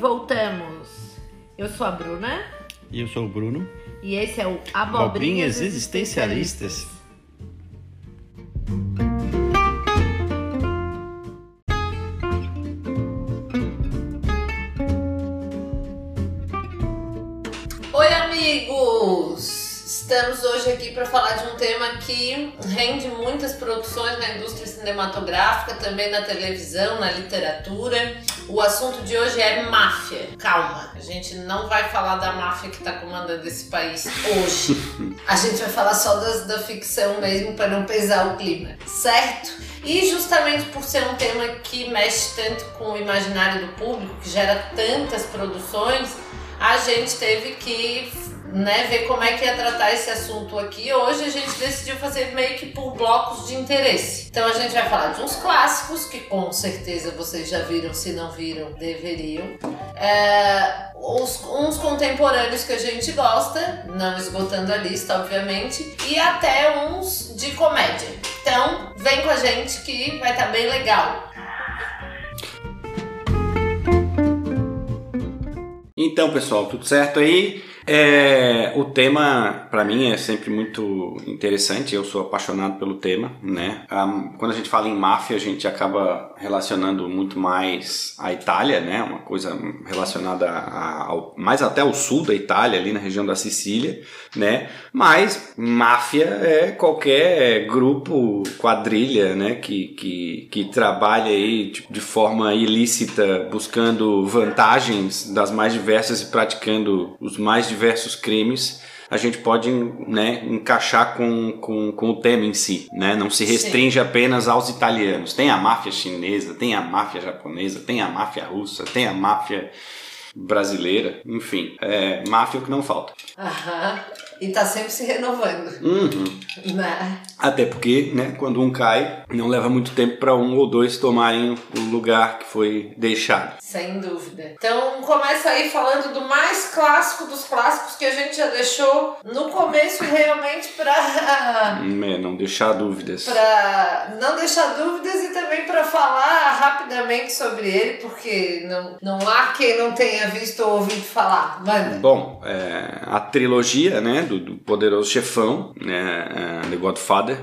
voltamos. Eu sou a Bruna. E eu sou o Bruno. E esse é o Abobrinhas, Abobrinhas Existencialistas. Oi, amigos! Estamos hoje aqui para falar de um tema que rende muitas produções na indústria cinematográfica, também na televisão, na literatura. O assunto de hoje é máfia. Calma, a gente não vai falar da máfia que está comandando esse país hoje. A gente vai falar só das, da ficção mesmo para não pesar o clima, certo? E justamente por ser um tema que mexe tanto com o imaginário do público, que gera tantas produções, a gente teve que né, ver como é que ia tratar esse assunto aqui. Hoje a gente decidiu fazer meio que por blocos de interesse. Então a gente vai falar de uns clássicos que com certeza vocês já viram, se não viram, deveriam. É, uns, uns contemporâneos que a gente gosta, não esgotando a lista, obviamente, e até uns de comédia. Então vem com a gente que vai estar tá bem legal. Então, pessoal, tudo certo aí? É, o tema, para mim, é sempre muito interessante. Eu sou apaixonado pelo tema, né? Quando a gente fala em máfia, a gente acaba relacionando muito mais a Itália, né? Uma coisa relacionada a, ao, mais até ao sul da Itália, ali na região da Sicília, né? Mas máfia é qualquer grupo, quadrilha, né? Que, que, que trabalha aí tipo, de forma ilícita, buscando vantagens das mais diversas e praticando os mais diversos diversos crimes, a gente pode né, encaixar com, com, com, o tema em si. Né? Não se restringe Sim. apenas aos italianos. Tem a máfia chinesa, tem a máfia japonesa, tem a máfia russa, tem a máfia brasileira, enfim, é máfia que não falta. Aham. E tá sempre se renovando. Uhum. Né? Até porque, né, quando um cai, não leva muito tempo para um ou dois tomarem o lugar que foi deixado. Sem dúvida. Então, começa aí falando do mais clássico dos clássicos que a gente já deixou no começo realmente para é, não deixar dúvidas. Para não deixar dúvidas e também para falar rapidamente sobre ele, porque não, não há quem não tenha visto ou ouvido falar. Manda. Bom, é, a trilogia, né, do, do poderoso chefão, né, uh, The Godfather.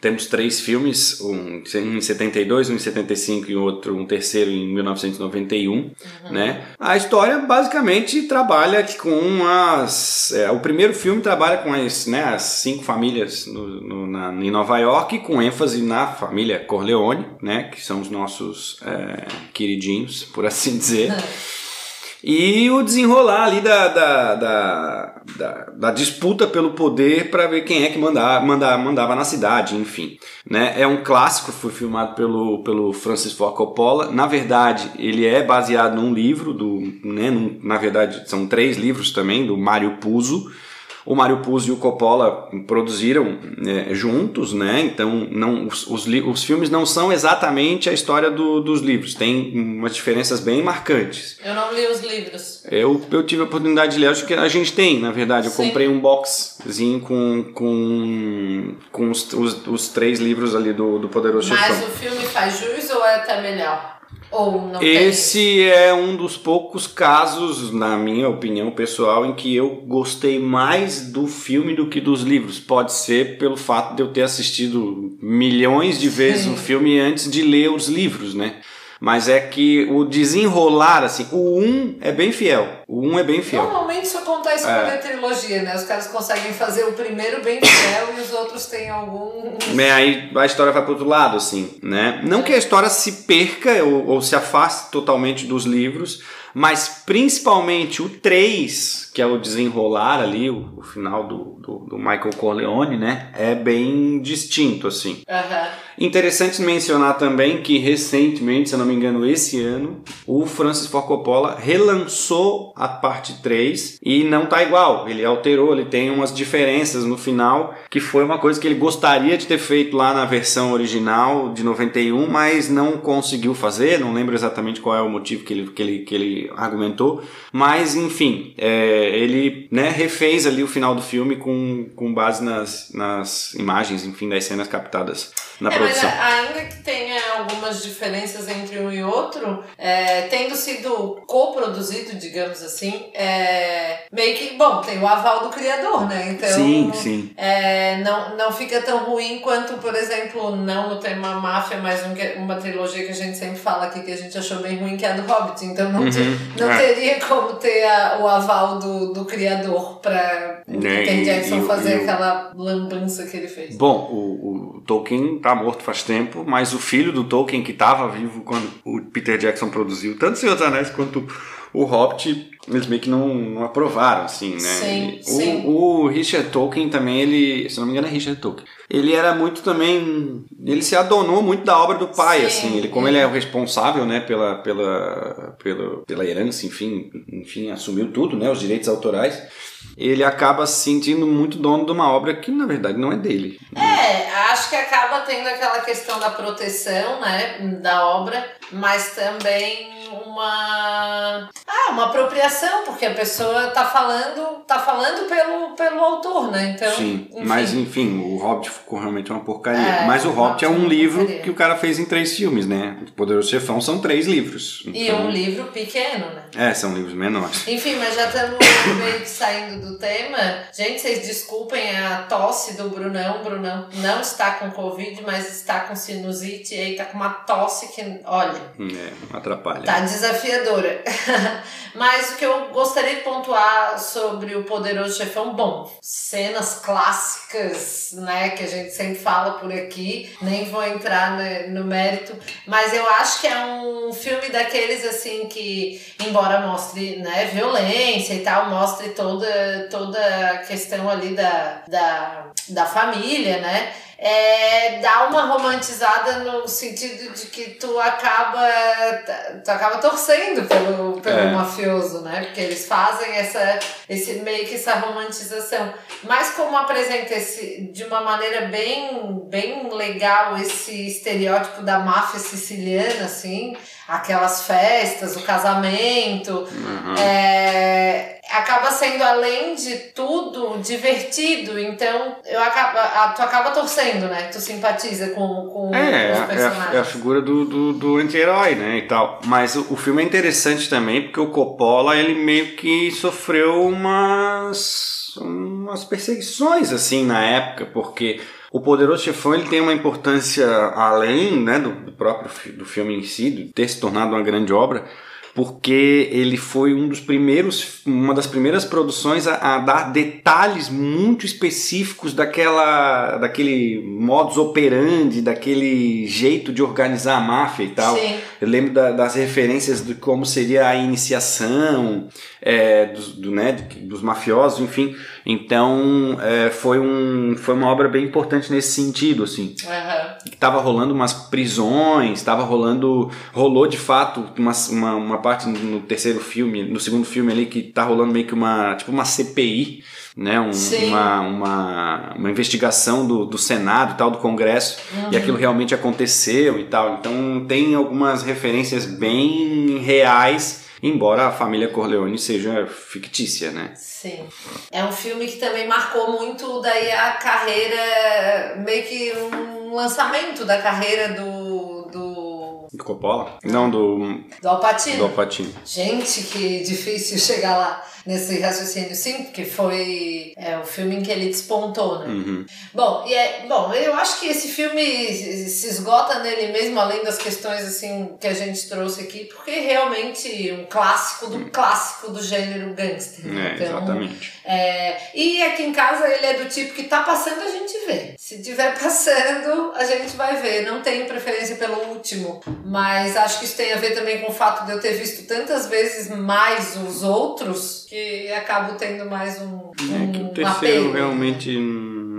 Temos três filmes, um em 72, um em 75 e outro, um terceiro em 1991, uhum. né? A história basicamente trabalha com as... É, o primeiro filme trabalha com as, né, as cinco famílias no, no, na, em Nova York, com ênfase na família Corleone, né? Que são os nossos é, queridinhos, por assim dizer. e o desenrolar ali da, da, da, da, da disputa pelo poder para ver quem é que mandava, mandava, mandava na cidade, enfim. Né? É um clássico, foi filmado pelo, pelo Francis Ford Coppola. Na verdade, ele é baseado num livro, do, né, num, na verdade são três livros também, do Mário Puzo o Mario Puzo e o Coppola produziram é, juntos, né? Então não, os, os, os, filmes não são exatamente a história do, dos livros, tem umas diferenças bem marcantes. Eu não li os livros. Eu, eu tive a oportunidade de ler, acho que a gente tem, na verdade. Eu Sim. comprei um boxzinho com, com, com os, os, os, três livros ali do, do Poderoso Mas Chefão. Mas o filme faz jus ou é até melhor? Ou não Esse é um dos poucos casos, na minha opinião pessoal, em que eu gostei mais do filme do que dos livros. Pode ser pelo fato de eu ter assistido milhões de vezes Sim. o filme antes de ler os livros, né? Mas é que o desenrolar, assim, o 1 é bem fiel. O 1 é bem fiel. Normalmente isso acontece é. com a trilogia, né? Os caras conseguem fazer o primeiro bem fiel e os outros têm algum. É, aí a história vai pro outro lado, assim, né? Não é. que a história se perca ou, ou se afaste totalmente dos livros, mas principalmente o 3, que é o desenrolar ali, o, o final do, do, do, Michael Corleone, né? É bem distinto, assim. Uhum. Interessante mencionar também que recentemente, se eu não me engano, esse ano, o Francis Ford Coppola relançou a parte 3 e não tá igual. Ele alterou, ele tem umas diferenças no final, que foi uma coisa que ele gostaria de ter feito lá na versão original de 91, mas não conseguiu fazer. Não lembro exatamente qual é o motivo que ele, que ele, que ele argumentou, mas enfim, é, ele né, refez ali o final do filme com, com base nas, nas imagens, enfim, das cenas captadas na é, produção. Ainda que tenha algumas diferenças entre um e outro, é, tendo sido coproduzido, digamos assim, é, meio que, bom, tem o aval do criador, né? Então, sim, sim. É, não, não fica tão ruim quanto, por exemplo, não no tema máfia, mas um, uma trilogia que a gente sempre fala aqui que a gente achou bem ruim, que é a do Hobbit. Então não, uhum, não é. teria como ter a, o aval do, do criador pra né, Peter Jackson fazer aquela lambança que ele fez. Bom, o, o Tolkien tá morto faz tempo, mas o filho do Tolkien, que estava vivo quando o Peter Jackson produziu tanto Senhor dos Anéis quanto o Hobbit, eles meio que não, não aprovaram, assim, né? Sim, o, sim. o Richard Tolkien também, ele, se não me engano é Richard Tolkien, ele era muito também, ele se adonou muito da obra do pai, sim, assim, ele, como ele é o responsável, né, pela, pela, pela, pela herança, enfim, enfim, assumiu tudo, né, os direitos autorais, ele acaba se sentindo muito dono de uma obra que na verdade não é dele. É, acho que acaba tendo aquela questão da proteção, né, da obra, mas também uma ah, uma apropriação, porque a pessoa tá falando, tá falando pelo, pelo autor, né? Então, Sim, enfim. mas enfim, o Hobbit ficou realmente uma porcaria. É, mas o Hobbit é um livro porcaria. que o cara fez em três filmes, né? O Poderoso Chefão são três livros. Então... E um livro pequeno, né? É, são livros menores. Enfim, mas já estamos meio que saindo do tema. Gente, vocês desculpem a tosse do Brunão. O Brunão não está com Covid, mas está com sinusite e aí tá com uma tosse que, olha. É, atrapalha. Tá desafiadora. mas o que eu gostaria de pontuar sobre o Poderoso Chefão, bom, cenas clássicas, né, que a gente sempre fala por aqui, nem vou entrar no mérito, mas eu acho que é um filme daqueles assim que, embora mostre, né, violência e tal, mostre toda, toda a questão ali da, da, da família, né, é, dá uma romantizada no sentido de que tu acaba tu acaba torcendo pelo, pelo é. mafioso, né? Porque eles fazem essa esse meio que essa romantização. Mas como apresenta esse de uma maneira bem bem legal esse estereótipo da máfia siciliana assim, aquelas festas, o casamento, uhum. é, acaba sendo além de tudo divertido. Então eu acaba, tu acaba torcendo, né? Tu simpatiza com, com é, os personagens. É a, é a figura do, do, do anti-herói, né? E tal. Mas o, o filme é interessante também porque o Coppola ele meio que sofreu umas umas perseguições assim na época, porque o Poderoso Chefão ele tem uma importância além né, do, do próprio do filme em si, de ter se tornado uma grande obra, porque ele foi um dos primeiros, uma das primeiras produções a, a, dar detalhes muito específicos daquela, daquele modus operandi, daquele jeito de organizar a máfia e tal. Sim. Eu lembro da, das referências de como seria a iniciação é, dos, do, né, dos mafiosos, enfim. Então é, foi, um, foi uma obra bem importante nesse sentido, assim. Uhum. Tava rolando umas prisões, tava rolando, rolou de fato uma, uma, uma parte no terceiro filme, no segundo filme ali, que tá rolando meio que uma, tipo uma CPI, né? Um, uma, uma, uma investigação do, do Senado e tal, do Congresso, uhum. e aquilo realmente aconteceu e tal. Então tem algumas referências bem reais, embora a família Corleone seja fictícia, né? Sim. É um filme que também marcou muito daí a carreira, meio que um lançamento da carreira do, do do Coppola? Não, do. Do Alpatino. Do Alpatino. Gente, que difícil chegar lá nesse raciocínio, sim, porque foi é, o filme em que ele despontou, né? Uhum. Bom, e é, bom, eu acho que esse filme se esgota nele mesmo, além das questões assim que a gente trouxe aqui, porque é realmente um clássico do clássico do gênero gangster. É, então, exatamente. É, e aqui em casa ele é do tipo que tá passando, a gente vê. Se tiver passando, a gente vai ver. Não tenho preferência pelo último, mas acho que isso tem a ver também com o fato de eu ter visto tantas vezes mais os outros que acabo tendo mais um. um é que o terceiro realmente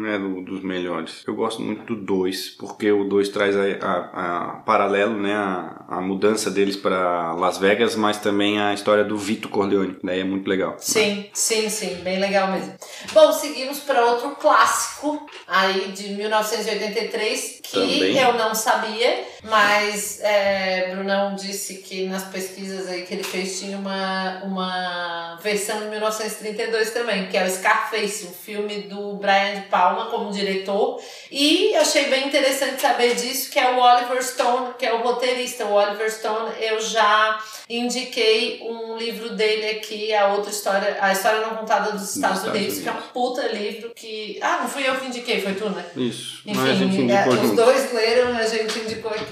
não é do, dos melhores. Eu gosto muito do 2, porque o 2 traz a, a, a, paralelo, né, a, a mudança deles para Las Vegas, mas também a história do Vito Corleone. Daí é muito legal. Sim, sim, sim, bem legal mesmo. Bom, seguimos para outro clássico aí de 1983, que que Também. eu não sabia, mas é, Brunão disse que nas pesquisas aí que ele fez tinha uma, uma versão de 1932 também, que é o Scarface, um filme do Brian De Palma como diretor. E achei bem interessante saber disso, que é o Oliver Stone, que é o roteirista. O Oliver Stone, eu já indiquei um livro dele aqui, a outra história, a história não contada dos Estados, Estados Unidos, que é um puta livro que. Ah, não fui eu que indiquei, foi tu, né? Isso. Enfim, é, os dois leram, a gente indicou aqui.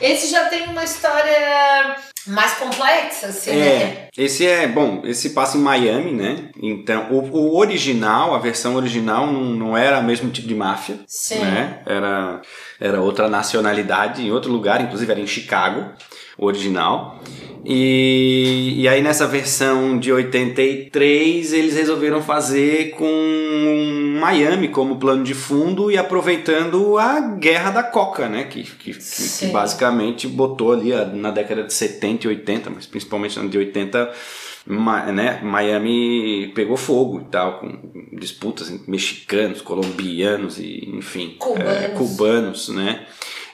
Esse já tem uma história mais complexa, assim, né? É, esse é, bom, esse passa em Miami, né? Então, o, o original, a versão original não, não era o mesmo tipo de máfia, Sim. né? Era, era outra nacionalidade, em outro lugar, inclusive era em Chicago, o original. E, e aí nessa versão de 83 eles resolveram fazer com Miami como plano de fundo e aproveitando a guerra da coca, né? Que, que, que, basicamente botou ali a- na década de 70 e 80, mas principalmente na de 80 Ma- né, Miami pegou fogo e tal, com disputas entre mexicanos, colombianos e, enfim, Cubanos. é, cubanos, né?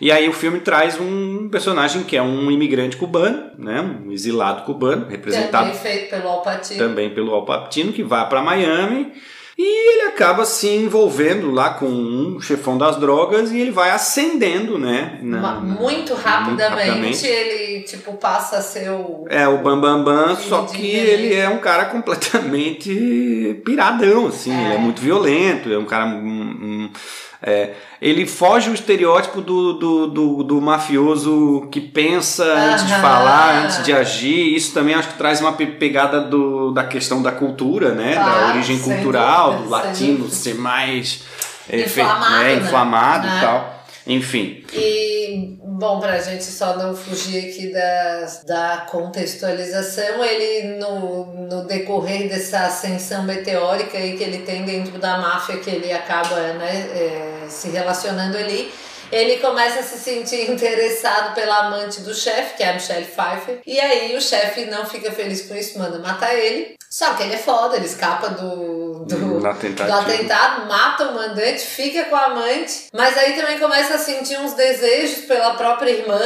E aí o filme traz um personagem que é um imigrante cubano, né, um exilado cubano, representado Também feito pelo Alpatino. também pelo Al Pacino, que vai para Miami e ele acaba se envolvendo lá com um chefão das drogas e ele vai ascendendo, né? na- muito rapidamente, rapidamente. ele tipo passa a ser o É o Bambambam, Bam, Bam, só que ele é um cara completamente piradão, assim. É. Ele é muito violento, é um cara. hum, hum, é, ele foge o estereótipo do, do, do, do mafioso que pensa antes de falar, antes de agir. Isso também acho que traz uma pe- pegada do, da questão da cultura, né? da Claro, origem cultural, dúvida, do latino ser mais é, fe- Inflamado, né, né? inflamado Né? e tal. Enfim. E, bom, pra gente só não fugir aqui da, da contextualização, ele, no, no decorrer dessa ascensão meteórica aí que ele tem dentro da máfia, que ele acaba né, é, se relacionando ali, ele começa a se sentir interessado pela amante do chefe, que é a Michelle Pfeiffer, e aí o chefe não fica feliz com isso, manda matar ele. Só que ele é foda, ele escapa do, do, Na do atentado, mata o mandante, fica com a amante, mas aí também começa a sentir uns desejos pela própria irmã.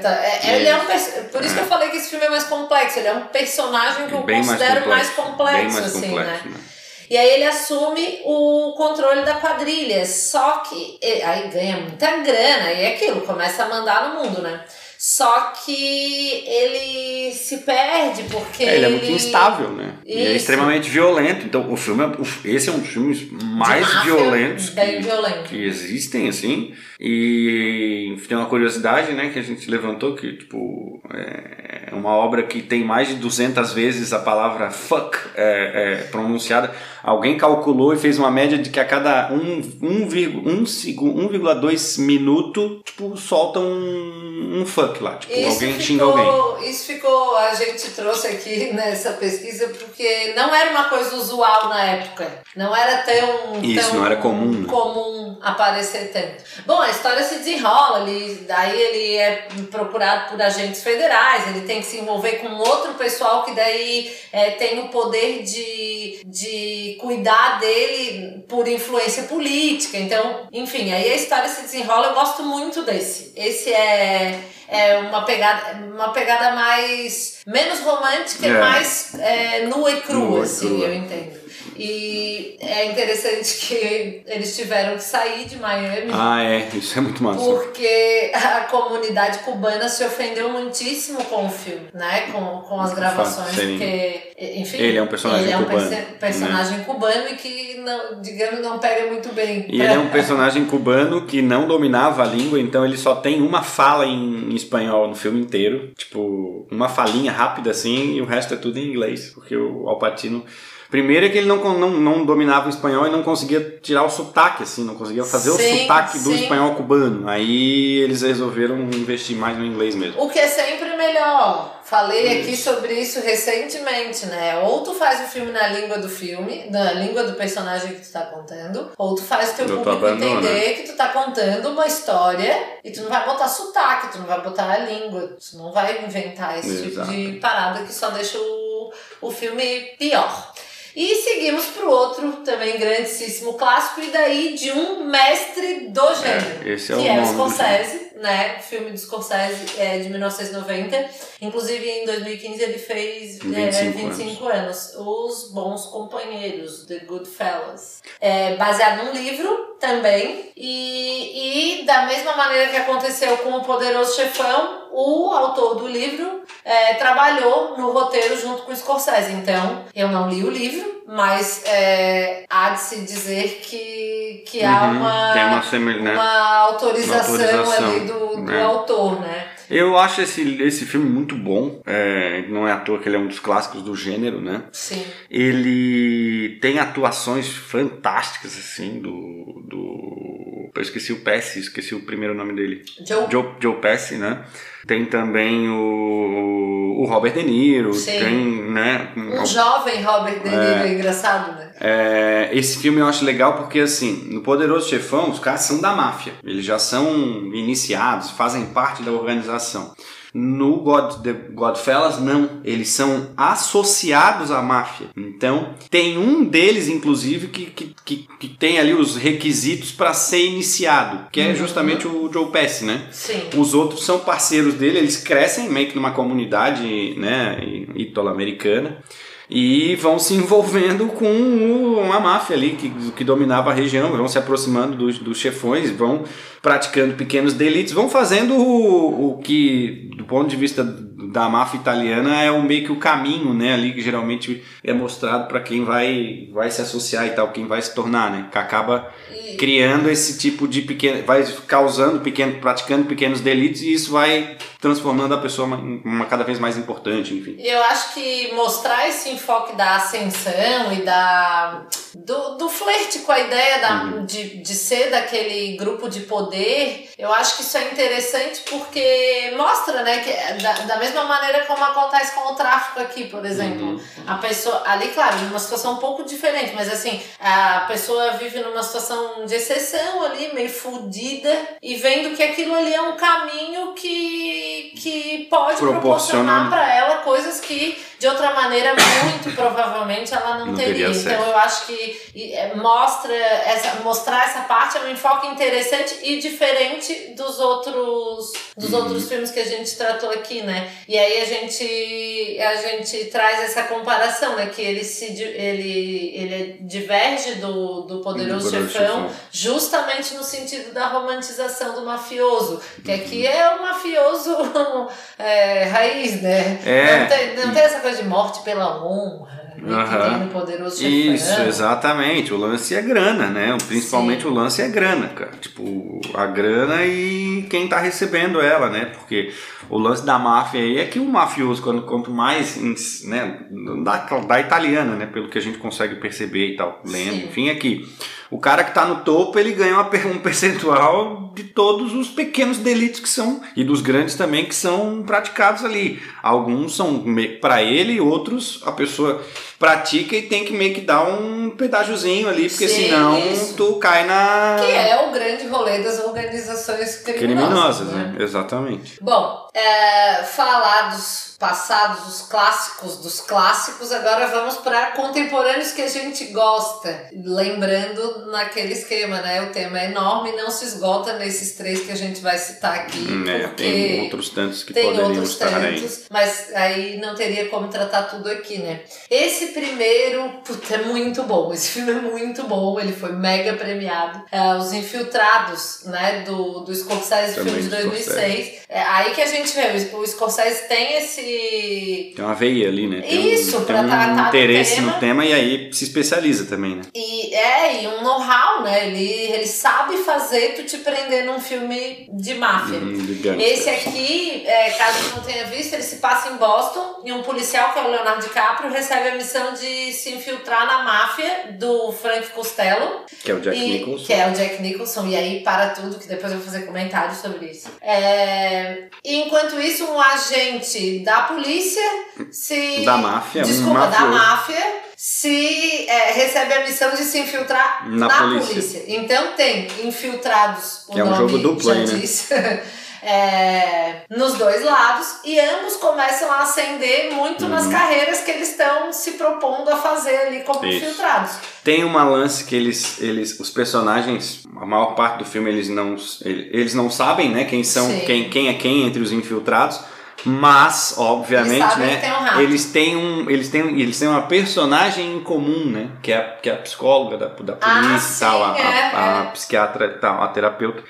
tá? É, ele é um Por isso que eu falei que esse filme é mais complexo, ele é um personagem que eu Bem mais considero mais complexo. complexo, Bem mais assim, complexo, né? né? E aí ele assume o controle da quadrilha, só que ele- aí ganha muita grana e é aquilo, começa a mandar no mundo, né? Só que ele se perde porque É, ele é muito instável, né? E é Isso. extremamente violento. Então, o filme, é- esse é um dos filmes mais máfia, violentos que, violento. que existem, assim. E tem uma curiosidade, né, que a gente levantou, que, tipo, é uma obra que tem mais de 200 vezes a palavra fuck é, é, pronunciada. Alguém calculou e fez uma média de que a cada 1,2 segundo, 1,2 minuto, tipo, solta um, um fuck lá. Tipo, Isso alguém xinga alguém. ficou, isso ficou, a gente trouxe aqui nessa pesquisa porque não era uma coisa usual na época. Não era tão, Isso, tão não era comum, né? comum aparecer tanto. Bom, a história se desenrola, ele, daí ele é procurado por agentes federais, ele tem que se envolver com outro pessoal que daí é, tem o poder de, de cuidar dele por influência política. Então, enfim, aí a história se desenrola, eu gosto muito desse. Esse é é uma pegada, uma pegada mais menos romântica e É. mais é, nua e crua, Nua e assim, crua. eu entendo. E é interessante que eles tiveram que sair de Miami Ah, é, isso é muito massa. porque a comunidade cubana se ofendeu muitíssimo com o filme, né? Com, com as gravações, fato, porque, enfim, Ele é um personagem ele é um cubano, perce- personagem cubano e que, não, digamos, não pega muito bem. E ele é um personagem cubano que não dominava a língua, então ele só tem uma fala em espanhol no filme inteiro. Tipo, uma falinha rápida assim, e o resto é tudo em inglês. Porque o Alpatino. Primeiro é que ele não, não, não dominava o espanhol e não conseguia tirar o sotaque, assim, não conseguia fazer o Sim, sotaque do sim. espanhol cubano. Aí eles resolveram investir mais no inglês mesmo. O que é sempre melhor. Falei aqui Isso. sobre isso recentemente, né? Ou tu faz o filme na língua do filme, na língua do personagem que tu tá contando, ou tu faz o teu tu público abandona. entender que tu tá contando uma história e tu não vai botar sotaque, tu não vai botar a língua, tu não vai inventar esse Exato. tipo de parada que só deixa o, o filme pior. E seguimos pro outro, também grandíssimo clássico, e daí de um mestre do gênero. É, esse é que o é o Scorsese, né? Filme do Scorsese é de 1990. Inclusive, em 2015 ele fez 25 é, 25 anos. Os Bons Companheiros, The Goodfellas. É baseado num livro também. E, e da mesma maneira que aconteceu com o Poderoso Chefão, o autor do livro é, trabalhou no roteiro junto com o Scorsese. Então, eu não li o livro, mas é, há de se dizer que, que há Uhum, uma, tem uma semel- né? uma autorização, Uma autorização, ali do, do é. autor, né? Eu acho esse, esse filme muito bom. É, não é à toa que ele é um dos clássicos do gênero, né? Sim. Ele tem atuações fantásticas, assim, do. do... Eu esqueci o Pesci, esqueci o primeiro nome dele. Joe Joe, Joe Pesci, né? Tem também o, o Robert De Niro, Sim. tem, né? Um jovem Robert De Niro, é. engraçado, né? É, esse filme eu acho legal porque, assim, no Poderoso Chefão, os caras são da máfia. Eles já são iniciados, fazem parte da organização. No God, The Godfellas, não. Eles são associados à máfia. Então, tem um deles, inclusive, que, que, que, que tem ali os requisitos para ser iniciado, que é justamente o Joe Pesci, né? Sim. Os outros são parceiros dele, eles crescem meio que numa comunidade né, italo-americana e vão se envolvendo com uma máfia ali que, que dominava a região, vão se aproximando dos, dos chefões, vão praticando pequenos delitos, vão fazendo o, o que, do ponto de vista da máfia italiana, é o meio que o caminho, né, ali que geralmente é mostrado para quem vai, vai se associar e tal, quem vai se tornar, né, que acaba E- criando esse tipo de pequeno, vai causando pequeno, praticando pequenos delitos e isso vai transformando a pessoa em uma cada vez mais importante, enfim. Eu acho que mostrar esse enfoque da ascensão e da do, do flerte com a ideia da, de, de ser daquele grupo de poder, eu acho que isso é interessante porque mostra, né, que é da, da mesma maneira como acontece com o tráfico aqui, por exemplo. A pessoa, ali, claro, numa situação um pouco diferente, mas assim, a pessoa vive numa situação de exceção ali, meio fudida, e vendo que aquilo ali é um caminho que, que pode Proporciona- proporcionar para ela coisas que de outra maneira muito provavelmente ela não, Não teria. teria. Então eu acho que é, mostra essa mostrar essa parte é um enfoque interessante e diferente dos outros dos Uhum. outros filmes que a gente tratou aqui, né? E aí a gente a gente traz essa comparação, né, que ele se ele ele diverge do, do poderoso, Do Poderoso chefão, Chefão. justamente no sentido da romantização do mafioso, que aqui é o mafioso é, raiz, né? É. Não, tem, não tem essa de morte pela honra, no poderoso chefão. Isso, exatamente. O lance é grana, né? Principalmente Sim. o lance é grana, cara. Tipo, a grana e quem tá recebendo ela, né? Porque o lance da máfia aí é que o mafioso, quando quanto mais, né? Da, da italiana, né? Pelo que a gente consegue perceber e tal, lendo, Sim. enfim, aqui. O cara que tá no topo, ele ganha um percentual de todos os pequenos delitos que são, e dos grandes também, que são praticados ali. Alguns são para ele, outros a pessoa pratica e tem que meio que dar um pedágiozinho ali, porque Sim, senão isso. tu cai na. Que é o grande rolê das organizações criminosas, Criminosas, né? né? Exatamente. Bom, é, falar dos passados, dos clássicos, dos clássicos, agora vamos para contemporâneos que a gente gosta. Lembrando naquele esquema, né? O tema é enorme, não se esgota nesses três que a gente vai citar aqui, É, porque tem outros tantos que tem poderiam outros estar aí. tantos, mas aí não teria como tratar tudo aqui, né? Esse primeiro, puta, é muito bom. Esse filme é muito bom, ele foi mega premiado. É, Os Infiltrados, né, do, do Scorsese, Também filme de do 2006. É aí que a gente vê, o Scorsese tem esse... Tem uma veia ali, né? Tem Isso, um, pra tem tratar um interesse tema. no tema e aí se especializa também, né? E, é, e um know-how, né? Ele, ele sabe fazer tu te prender num filme de máfia. Hum. Esse aqui, é, caso não tenha visto, ele se passa em Boston e um policial, que é o Leonardo DiCaprio, recebe a missão de se infiltrar na máfia do Frank Costello. Que é o Jack e, Nicholson. Que é o Jack Nicholson, e aí para tudo, que depois eu vou fazer comentários sobre isso. É, e enquanto isso, um agente da polícia se. Da máfia, um Desculpa, da mafioso. máfia se é, recebe a missão de se infiltrar Na na, polícia. polícia. Então tem infiltrados, o Que é um nome jogo duplo já né? é, nos dois lados e ambos começam a ascender muito uhum. nas carreiras que eles estão se propondo a fazer ali como Isso. infiltrados. Tem uma lance que eles, eles, os personagens, a maior parte do filme eles não, eles não sabem, né, quem são, quem, quem é quem entre os infiltrados mas obviamente né um eles têm um eles têm eles têm uma personagem em comum né que é a, que é a psicóloga da, da ah, polícia ah, tal a, é, a, a é. psiquiatra tal a terapeuta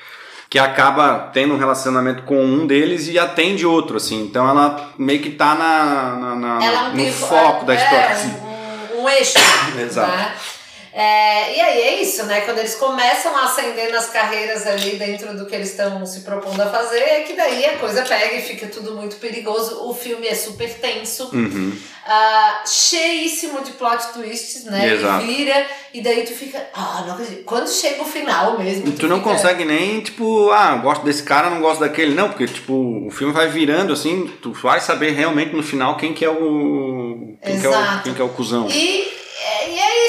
que acaba tendo um relacionamento com um deles e atende outro assim então ela meio que tá na, na, na no foco da história assim. um, um eixo exato né? É, e aí é isso, né? Quando eles começam a ascender nas carreiras ali dentro do que eles estão se propondo a fazer, é que daí a coisa pega e fica tudo muito perigoso. O filme é super tenso, uhum. uh, cheíssimo de plot twists, né? Exato. E vira, e daí tu fica, ah, não acredito. Quando chega o final mesmo. E tu, tu não fica... consegue nem, tipo, ah, gosto desse cara, não gosto daquele. Não, porque, tipo, o filme vai virando assim, tu vai saber realmente no final quem que é o. Quem, Exato. que é o, quem que é o cuzão. E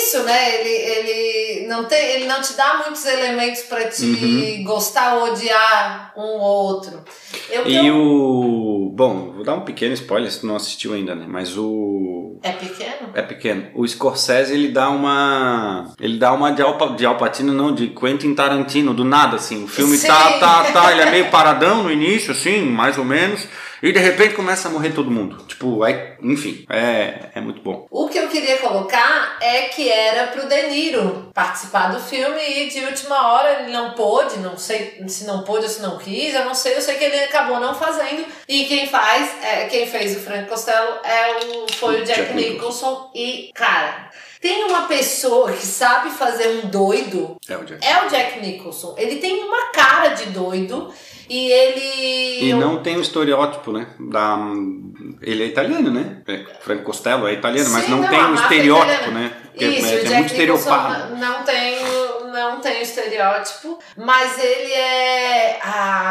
isso, né? Ele, ele, não tem, ele não te dá muitos elementos para te uhum. gostar ou odiar um ou outro. Eu, e eu... o. Bom, vou dar um pequeno spoiler se tu não assistiu ainda, né? Mas o. É pequeno? É pequeno. O Scorsese ele dá uma. Ele dá uma de, Alpa, de Alpatino, não, de Quentin Tarantino, do nada, assim. O filme tá, tá, tá. Ele é meio paradão no início, assim, mais ou menos. E de repente começa a morrer todo mundo. Tipo, é, enfim, é, é muito bom. O que eu queria colocar é que era pro De Niro participar do filme e de última hora ele não pôde, não sei se não pôde ou se não quis, eu não sei, eu sei que ele acabou não fazendo. E quem faz, é, quem fez o Frank Costello é o, foi o Jack, Jack Nicholson. Nicholson. E, cara, tem uma pessoa que sabe fazer um doido. É o Jack, é o Jack Nicholson. Ele tem uma cara de doido. E ele. E não tem o estereótipo, né? Da... Ele é italiano, né? É, Franco Costello é italiano, Sim, mas não, não tem o estereótipo, né? Isso, é, é muito estereotipado. Não tem não tem estereótipo, mas ele é. A,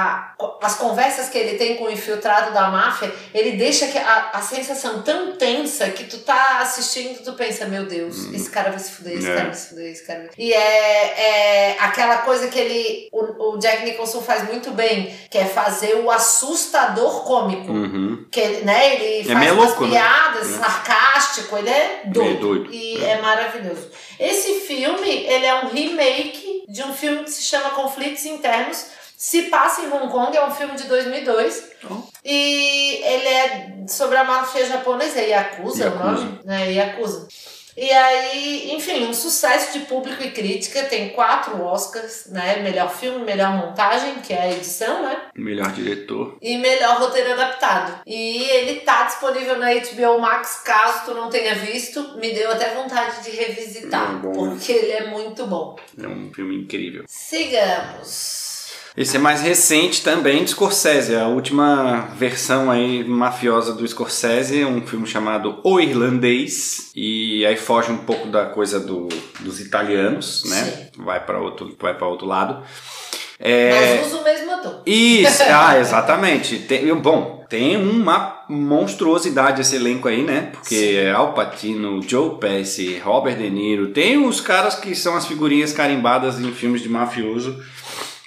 as conversas que ele tem com o infiltrado da máfia, ele deixa que a, a sensação tão tensa que tu tá assistindo, tu pensa, meu Deus, hum. esse cara vai se fuder, esse é. cara vai se fuder, esse cara vai... E é, é aquela coisa que ele. O, o Jack Nicholson faz muito bem, que é fazer o assustador cômico. Uhum. Que né, ele é faz umas louco, né? piadas, né? sarcástico, ele é doido. doido. E é. é maravilhoso. Esse filme, ele é um remake de um filme que se chama Conflitos Internos. Se passa em Hong Kong, é um filme de 2002. Oh. E ele é sobre a máfia japonesa, Yakuza, Yakuza. o nome? É, Yakuza. E aí, enfim, um sucesso de público e crítica, tem quatro Oscars, né? Melhor filme, melhor montagem, que é a edição, né? Melhor diretor. E melhor roteiro adaptado. E ele tá disponível na HBO Max, caso tu não tenha visto. Me deu até vontade de revisitar, é porque ele é muito bom. É um filme incrível. Sigamos. Esse é mais recente também de Scorsese, a última versão aí mafiosa do Scorsese, um filme chamado O Irlandês, e aí foge um pouco da coisa do, dos italianos, né? Sim. Vai para outro, vai para outro lado. É... Mas usa o mesmo ator. Isso, ah, exatamente. Tem, bom, tem uma monstruosidade esse elenco aí, né? Porque Sim. é Al Pacino, Joe Pesci, Robert De Niro, tem os caras que são as figurinhas carimbadas em filmes de mafioso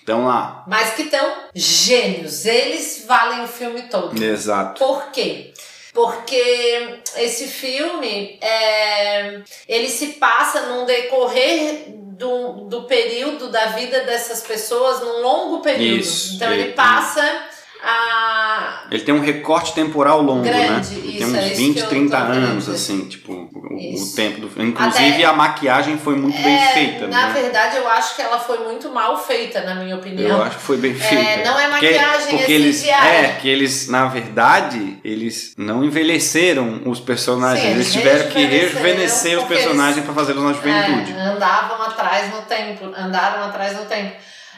Estão lá. Mas que estão gênios. Eles valem o filme todo. Exato. Por quê? Porque esse filme é, ele se passa num decorrer do, do período da vida dessas pessoas, num longo período. Isso, então ele passa a... Ele tem um recorte temporal longo, né? Grande, né? Ele isso, tem uns 20, 30 anos, assim, tipo, o, o, tempo do filme. Inclusive Até, a maquiagem foi muito é, bem feita. Na né? verdade, eu acho que ela foi muito mal feita, na minha opinião. Eu acho que foi bem feita. É, não é maquiagem, porque, porque é eles, É, que eles, na verdade, eles não envelheceram os personagens. Sim, eles, tiveram que rejuvenescer os personagens para fazê-los na juventude. É, andavam atrás no tempo, andaram atrás no tempo.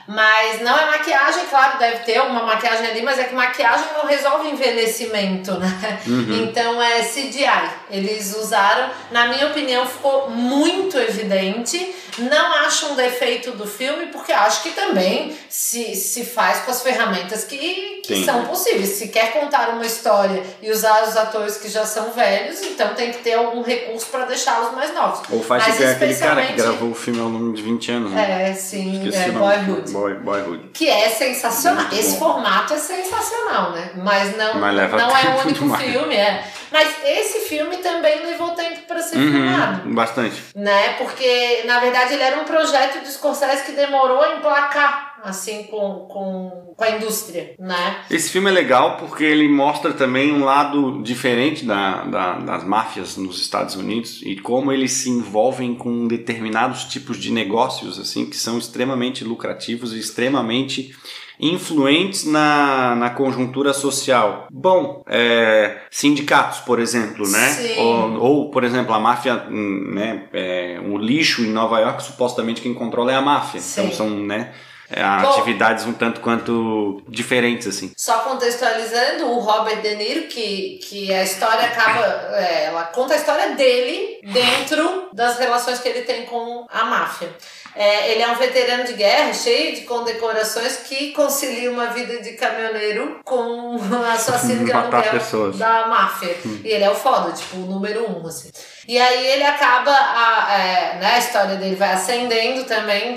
Mas não é maquiagem, claro, deve ter alguma maquiagem ali, mas é que maquiagem não resolve envelhecimento, né? Uhum. Então é CGI. Eles usaram, na minha opinião, ficou muito evidente Não acho um defeito do filme, porque acho que também se, se faz com as ferramentas que, que são possíveis. Se quer contar uma história e usar os atores que já são velhos, então tem que ter algum recurso para deixá-los mais novos. Ou faz Mas, aquele cara que gravou o filme ao longo de 20 anos. Né? É, sim, é, Boyhood. Boy, Boyhood. Que é sensacional. Muito Esse bom. formato é sensacional, né? Mas não, Mas não é o único filme, é. Mas esse filme também levou tempo para ser uhum, filmado. Bastante. Né? Porque, na verdade, ele era um projeto de Scorsese que demorou a emplacar assim com, com, com a indústria, né? Esse filme é legal porque ele mostra também um lado diferente da, da, das máfias nos Estados Unidos e como eles se envolvem com determinados tipos de negócios assim que são extremamente lucrativos e extremamente influentes na, na conjuntura social? Bom, é, sindicatos, por exemplo, né? Ou, ou, por exemplo, a máfia, hum, né? É, o lixo em Nova York, supostamente quem controla é a máfia. Então Sim. Então são, né? É, Bom, atividades um tanto quanto diferentes, assim. Só contextualizando, o Robert De Niro, que, que a história acaba. É, ela conta a história dele dentro das relações que ele tem com a máfia. É, ele é um veterano de guerra, cheio de condecorações, que concilia uma vida de caminhoneiro com assassino de aluguel pessoas. da máfia. Hum. E ele é o foda, tipo, o número um, assim. E aí ele acaba, a, é, né, a história dele vai ascendendo também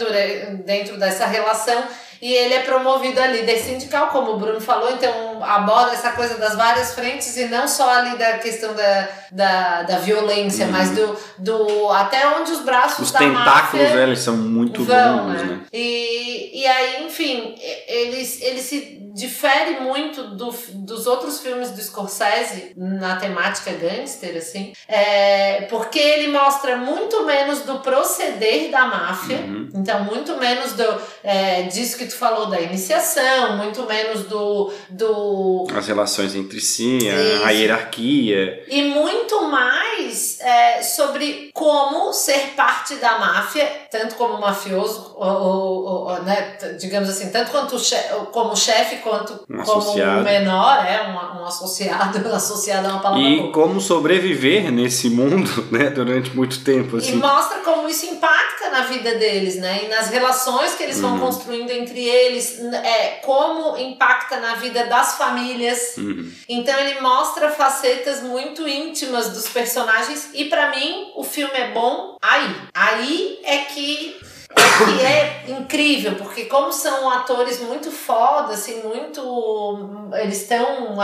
dentro dessa relação e ele é promovido a líder sindical, como o Bruno falou, então aborda essa coisa das várias frentes e não só ali da questão da, da, da violência, uhum. mas do, do até onde os braços os da tentáculos máfia eles são muito vão, longos, né? né? E, e aí, enfim, ele, ele se difere muito do, dos outros filmes do Scorsese na temática gangster, assim, é, porque ele mostra muito menos do proceder da máfia, uhum. então muito menos do, é, disso que tu falou da iniciação, muito menos do. do As relações entre si, a, a hierarquia. E muito mais é, sobre como ser parte da máfia, tanto como mafioso, ou, ou, ou né, digamos assim, tanto quanto chefe, como chefe quanto um como associado. menor, é um, um associado, associado é uma palavra. E como sobreviver nesse mundo, né, durante muito tempo. Assim. E mostra como isso impacta na vida deles, né, e nas relações que eles vão uhum. construindo entre eles, é, como impacta na vida das famílias. Uhum. Então ele mostra facetas muito íntimas dos personagens e para mim o filme é bom aí. Aí é que que é incrível, porque como são atores muito foda, assim, muito. Eles estão.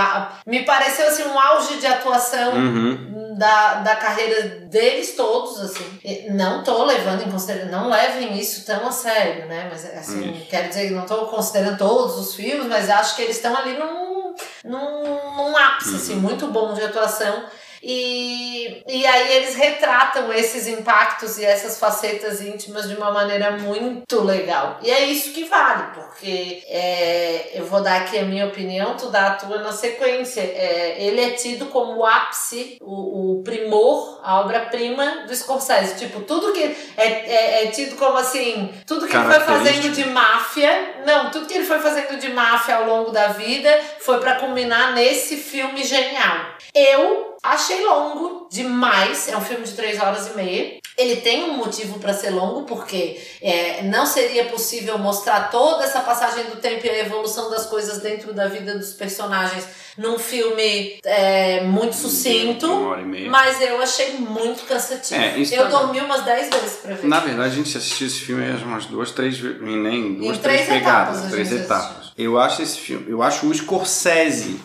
Me pareceu assim um auge de atuação uhum. da, da carreira deles todos, assim. Não tô levando em consideração, não levem isso tão a sério, né? Mas assim, uhum. quero dizer, não tô considerando todos os filmes, mas acho que eles estão ali num, num, num ápice, uhum. assim, muito bom de atuação. E, e aí eles retratam esses impactos e essas facetas íntimas de uma maneira muito legal. E é isso que vale, porque é, eu vou dar aqui a minha opinião, tu dá a tua na sequência. É, ele é tido como o ápice, o, o primor, a obra-prima do Scorsese. Tipo, tudo que é, é, é tido como assim, tudo que ele foi fazendo de máfia, não, tudo que ele foi fazendo de máfia ao longo da vida foi para culminar nesse filme genial. Eu achei longo demais, é um filme de três horas e meia. Ele tem um motivo para ser longo, porque é, não seria possível mostrar toda essa passagem do tempo e a evolução das coisas dentro da vida dos personagens num filme é, muito sucinto. Uma hora e meia. Mas eu achei muito cansativo. É, eu tá... dormi umas 10 vezes pra ver. Na verdade, a gente assistiu esse filme umas duas, três vezes. Nem duas, em três, três pegadas. Três etapas. Eu acho esse filme. Eu acho o Scorsese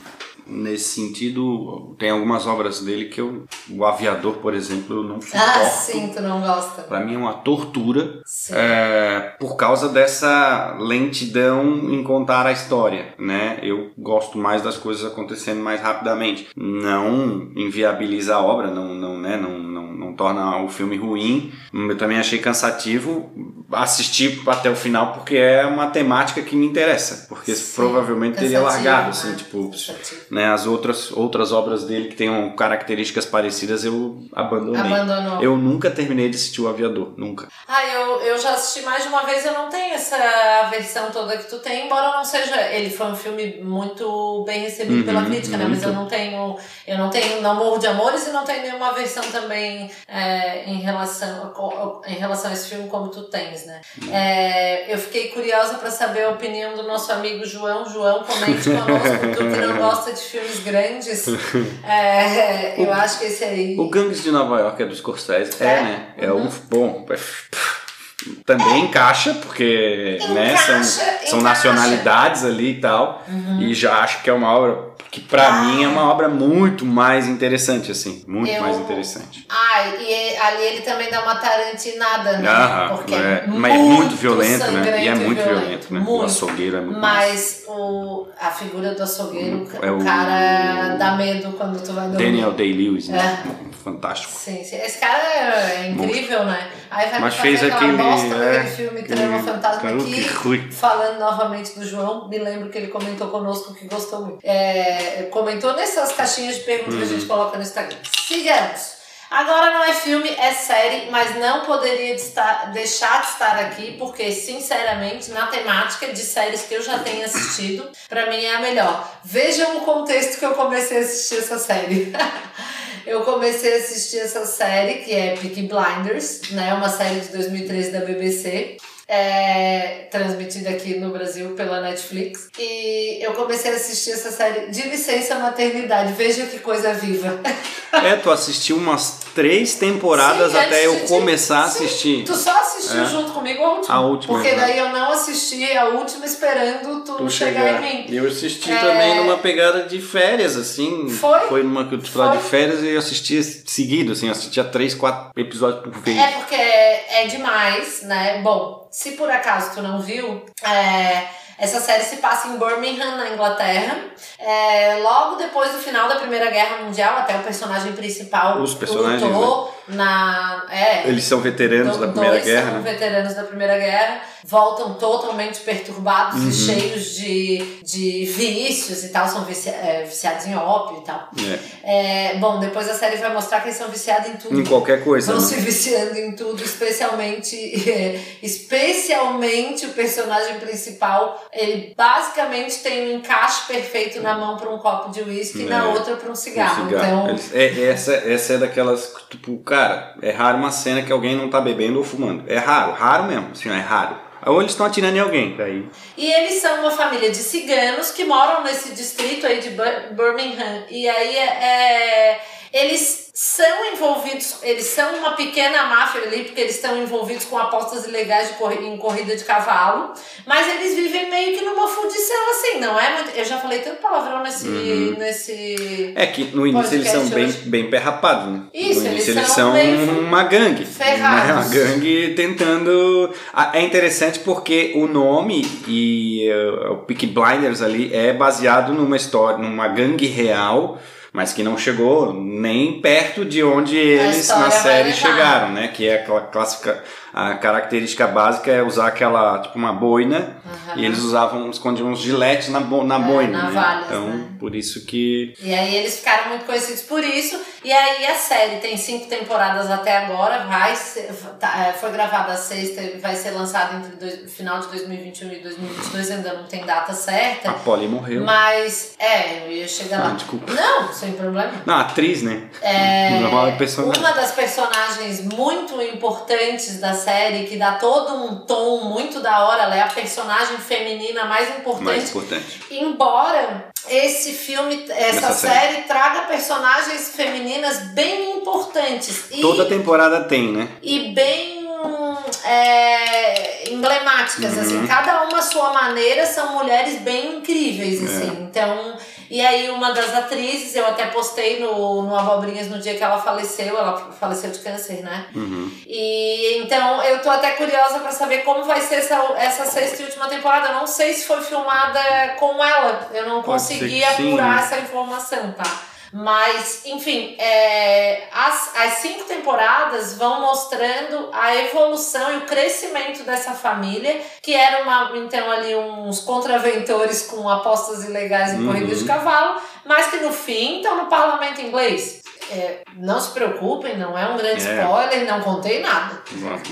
nesse sentido, tem algumas obras dele que eu, o Aviador, por exemplo, eu não suporto. Ah, sim, tu não gosta. Para mim é uma tortura é, por causa dessa lentidão em contar a história, né? Eu gosto mais das coisas acontecendo mais rapidamente. Não inviabiliza a obra, não, não, né? não torna o filme ruim. Eu também achei cansativo assistir até o final porque é uma temática que me interessa. Porque Sim, provavelmente teria largado, assim, né? tipo, né, as outras, outras obras dele que tenham características parecidas eu abandonei. Abandonou. Eu nunca terminei de assistir O Aviador, nunca. Ah, eu, eu já assisti mais de uma vez, eu não tenho essa versão toda que tu tem, embora não seja. Ele foi um filme muito bem recebido uhum, pela crítica, né? Mas eu não tenho. Eu não tenho, não morro de amores e não tenho nenhuma versão também é, em, relação, em relação a esse filme como tu tens, né? Uhum. É, eu fiquei curiosa para saber a opinião do nosso amigo João. João, comente conosco, tu que não gosta de filmes grandes. É, eu o, acho que esse aí. O Gangues de Nova York é dos Scorsese. É, é né? É uhum. um. Bom. É, também encaixa, porque encaixa, né, são, encaixa. são nacionalidades ali e tal. Uhum. E já acho que é uma obra que para ah. mim é uma obra muito mais interessante, assim. Muito eu... mais interessante. Ah, e ali ele também dá uma tarantinada, né? Ah, porque é, é mas é muito violento, né? E é muito violento, violento né? Muito. O açougueiro é muito Mas o, a figura do açougueiro, é o, cara dá medo quando tu vai dormir. Daniel Day-Lewis, né? Fantástico. Sim, sim. Esse cara é incrível, né? Aí vai Mas fez aquele, bosta é, aquele filme Trama Fantasma aqui. Falando novamente do João, me lembro que ele comentou conosco que gostou muito. É, comentou nessas caixinhas de perguntas uhum. que a gente uhum. coloca no Instagram. Sigamos. Agora não é filme, é série, mas não poderia de estar, deixar de estar aqui, porque, sinceramente, na temática de séries que eu já tenho assistido, para mim é a melhor. Vejam o contexto que eu comecei a assistir essa série. eu comecei a assistir essa série, que é Peaky Blinders, né? Uma série de 2013 da BBC é, transmitida aqui no Brasil pela Netflix. E eu comecei a assistir essa série de licença maternidade. Veja que coisa viva. É, tu assistiu umas três temporadas Sim, até eu começar a assistir. Tu só assistiu é. junto comigo a última. A última. Porque daí eu não assisti a última esperando tu, tu chegar. chegar. em mim. Eu assisti é... também numa pegada de férias, assim. Foi? Foi numa que eu de férias e eu assistia seguido, assim, eu assistia três, quatro episódios por vez. É porque é demais, né? Bom, se por acaso tu não viu, é, essa série se passa em Birmingham, na Inglaterra. É, logo depois do final da Primeira Guerra Mundial, até o personagem principal Os personagens, lutou né? na. É, Eles são veteranos da Primeira Guerra. São né? veteranos da Primeira Guerra voltam totalmente perturbados uhum. e cheios de, de vícios e tal, são vici é, viciados em ópio e tal. É. É, bom, depois a série vai mostrar que eles são viciados em tudo. Em qualquer coisa. Vão né? se viciando em tudo, especialmente, especialmente o personagem principal, ele basicamente tem um encaixe perfeito na mão para um copo de uísque e na é. outra para um cigarro. Um cigarro. Então... É, essa, essa é daquelas, tipo, cara, é raro uma cena que alguém não tá bebendo ou fumando. É raro, raro mesmo, assim, é raro. Ou eles estão atirando em alguém. Daí. E eles são uma família de ciganos que moram nesse distrito aí de Birmingham. E aí é, é eles são envolvidos, eles são uma pequena máfia ali, porque eles estão envolvidos com apostas ilegais de corrida, em corrida de cavalo, mas eles vivem meio que numa fundição assim, não é? Muito, eu já falei tanto palavrão nesse. Uhum. nesse é que no início eles são bem, bem perrapados, né? Isso, no início eles, são, eles são uma gangue. Ferrados. Né? Uma gangue tentando. É interessante porque o nome e uh, o Peak Blinders ali é baseado numa história, numa gangue real mas que não chegou nem perto de onde eles na série chegaram, né? Que é aquela clássica a característica básica é usar aquela, tipo uma boina, uhum. e eles usavam, escondiam uns giletes na, bo, na é, boina, na né? Então, né? por isso que... E aí eles ficaram muito conhecidos por isso, e aí a série tem cinco temporadas até agora, vai ser, tá, é, foi gravada a sexta, vai ser lançada entre dois, final de 2021 e 2022, ainda não tem data certa. A Polly morreu. Mas, é, eu ia chegar lá. desculpa. Não, sem problema. Não, atriz, né? É, uma das personagens muito importantes da série que dá todo um tom muito da hora. Ela é a personagem feminina mais importante. Mais importante. Embora esse filme, essa, série, série, traga personagens femininas bem importantes. E, Toda temporada tem, né? E bem é, emblemáticas, uhum. assim. Cada uma à sua maneira são mulheres bem incríveis, é. assim. Então e aí uma das atrizes, eu até postei no, no Abobrinhas no dia que ela faleceu, ela faleceu de câncer, né? Uhum. E então eu tô até curiosa para saber como vai ser essa, essa sexta e última temporada. Eu não sei se foi filmada com ela, eu não Pode consegui apurar essa informação, tá? Mas, enfim, é, as, as cinco temporadas vão mostrando a evolução e o crescimento dessa família, que era uma, então, ali uns contraventores com apostas ilegais em uhum. corrida de cavalo, mas que no fim estão no parlamento inglês. É, não se preocupem, não é um grande é. spoiler, não contei nada.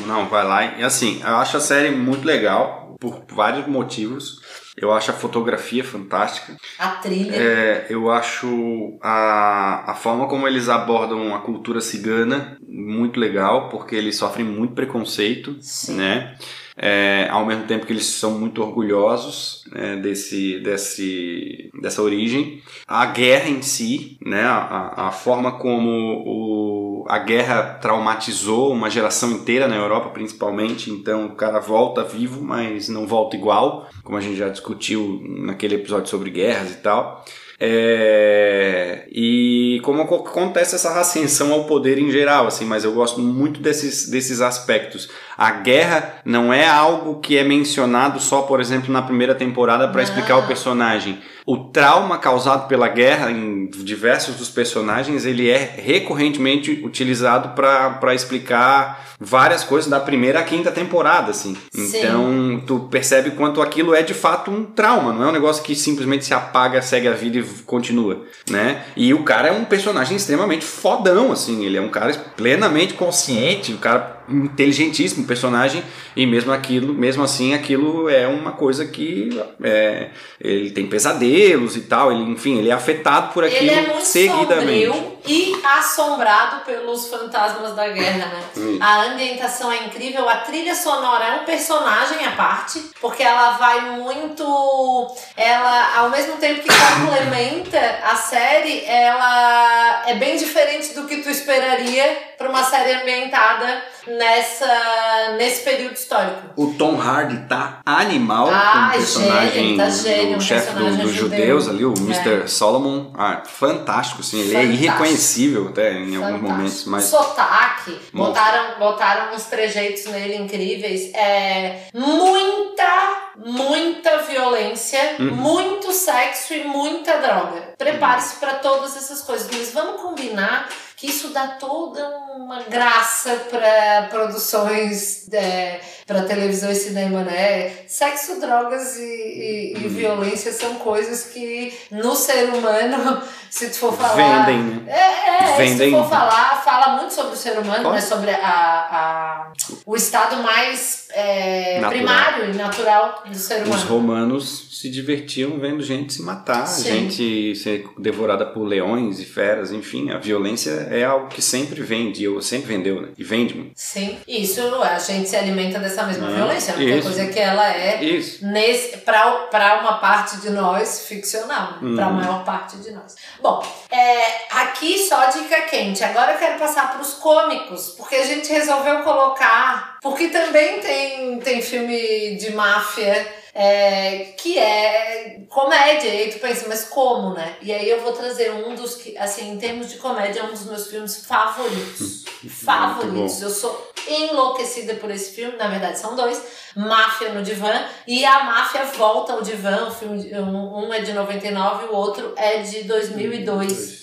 Não, vai lá. E assim, eu acho a série muito legal por vários motivos. Eu acho a fotografia fantástica. A trilha. É, eu acho a, a forma como eles abordam a cultura cigana muito legal, porque eles sofrem muito preconceito, Sim. né? É, ao mesmo tempo que eles são muito orgulhosos né, desse, desse, dessa origem. A guerra em si, né, a, a forma como o, a guerra traumatizou uma geração inteira na Europa, principalmente, então o cara volta vivo, mas não volta igual, como a gente já discutiu naquele episódio sobre guerras e tal. É, e como acontece essa ascensão ao poder em geral, assim, mas eu gosto muito desses, desses aspectos. A guerra não é algo que é mencionado só, por exemplo, na primeira temporada para explicar o personagem. O trauma causado pela guerra em diversos dos personagens, ele é recorrentemente utilizado para explicar várias coisas da primeira à quinta temporada, assim. Sim. Então, tu percebe quanto aquilo é de fato um trauma, não é um negócio que simplesmente se apaga, segue a vida e continua, né? E o cara é um personagem extremamente fodão, assim, ele é um cara plenamente consciente, o cara inteligentíssimo personagem e mesmo aquilo, mesmo assim, aquilo é uma coisa que é, ele tem pesadelos e tal, ele, enfim, ele é afetado por aquilo ele é muito seguidamente. Sombrio e assombrado pelos fantasmas da guerra, né? Hum. A ambientação é incrível, a trilha sonora é um personagem à parte, porque ela vai muito, ela ao mesmo tempo que complementa a série, ela é bem diferente do que tu esperaria para uma série ambientada nessa nesse período histórico. O Tom Hardy tá animal ah, como personagem tá gênio, do chefe dos do judeus ali, o Mr. É. Solomon. Ah, fantástico, sim. Ele é fantástico. é irreconhecível até em fantástico. alguns momentos. Mas... Sotaque. Botaram, botaram uns trejeitos nele incríveis. É, muita, muita violência, uhum. muito sexo e muita droga. Prepare-se uhum. para todas essas coisas. Mas vamos combinar que isso dá toda uma graça para produções é, para televisão e cinema, né? Sexo, drogas e, e, e, hum. violência são coisas que no ser humano, se tu for falar. Vendem, né? É, é Vendem. se tu for falar, fala muito sobre o ser humano, né? Sobre a, a, o estado mais é, primário e natural do ser humano. Os romanos se divertiam vendo gente se matar, Sim. gente ser devorada por leões e feras, enfim, a violência é algo que sempre vende, ou sempre vendeu, né? E vende muito. Sim, isso a gente se alimenta dessa mesma ah, violência, é uma coisa que ela é isso. nesse para uma parte de nós ficcional, hum. para a maior parte de nós. Bom, é, aqui só dica quente. Agora eu quero passar para os cômicos, porque a gente resolveu colocar, porque também tem tem filme de máfia é, que é comédia. E aí tu pensa, mas como, né? E aí eu vou trazer um dos que, assim, em termos de comédia, é um dos meus filmes favoritos. favoritos. Eu sou enlouquecida por esse filme, na verdade são dois. Máfia no Divã e a Máfia Volta ao Divã. O filme, um, um é de 99 e o outro é de 2002.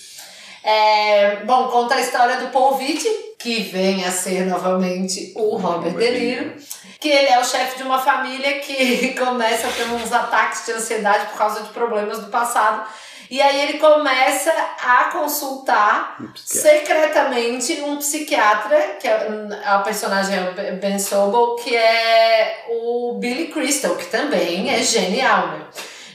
É, bom, conta a história do Paul Vitti, que vem a ser novamente o Robert De Niro que ele é o chefe de uma família que começa a ter uns ataques de ansiedade por causa de problemas do passado. E aí ele começa a consultar um secretamente um psiquiatra, que é a personagem é o Ben Sobel, que é o Billy Crystal, que também é genial, né?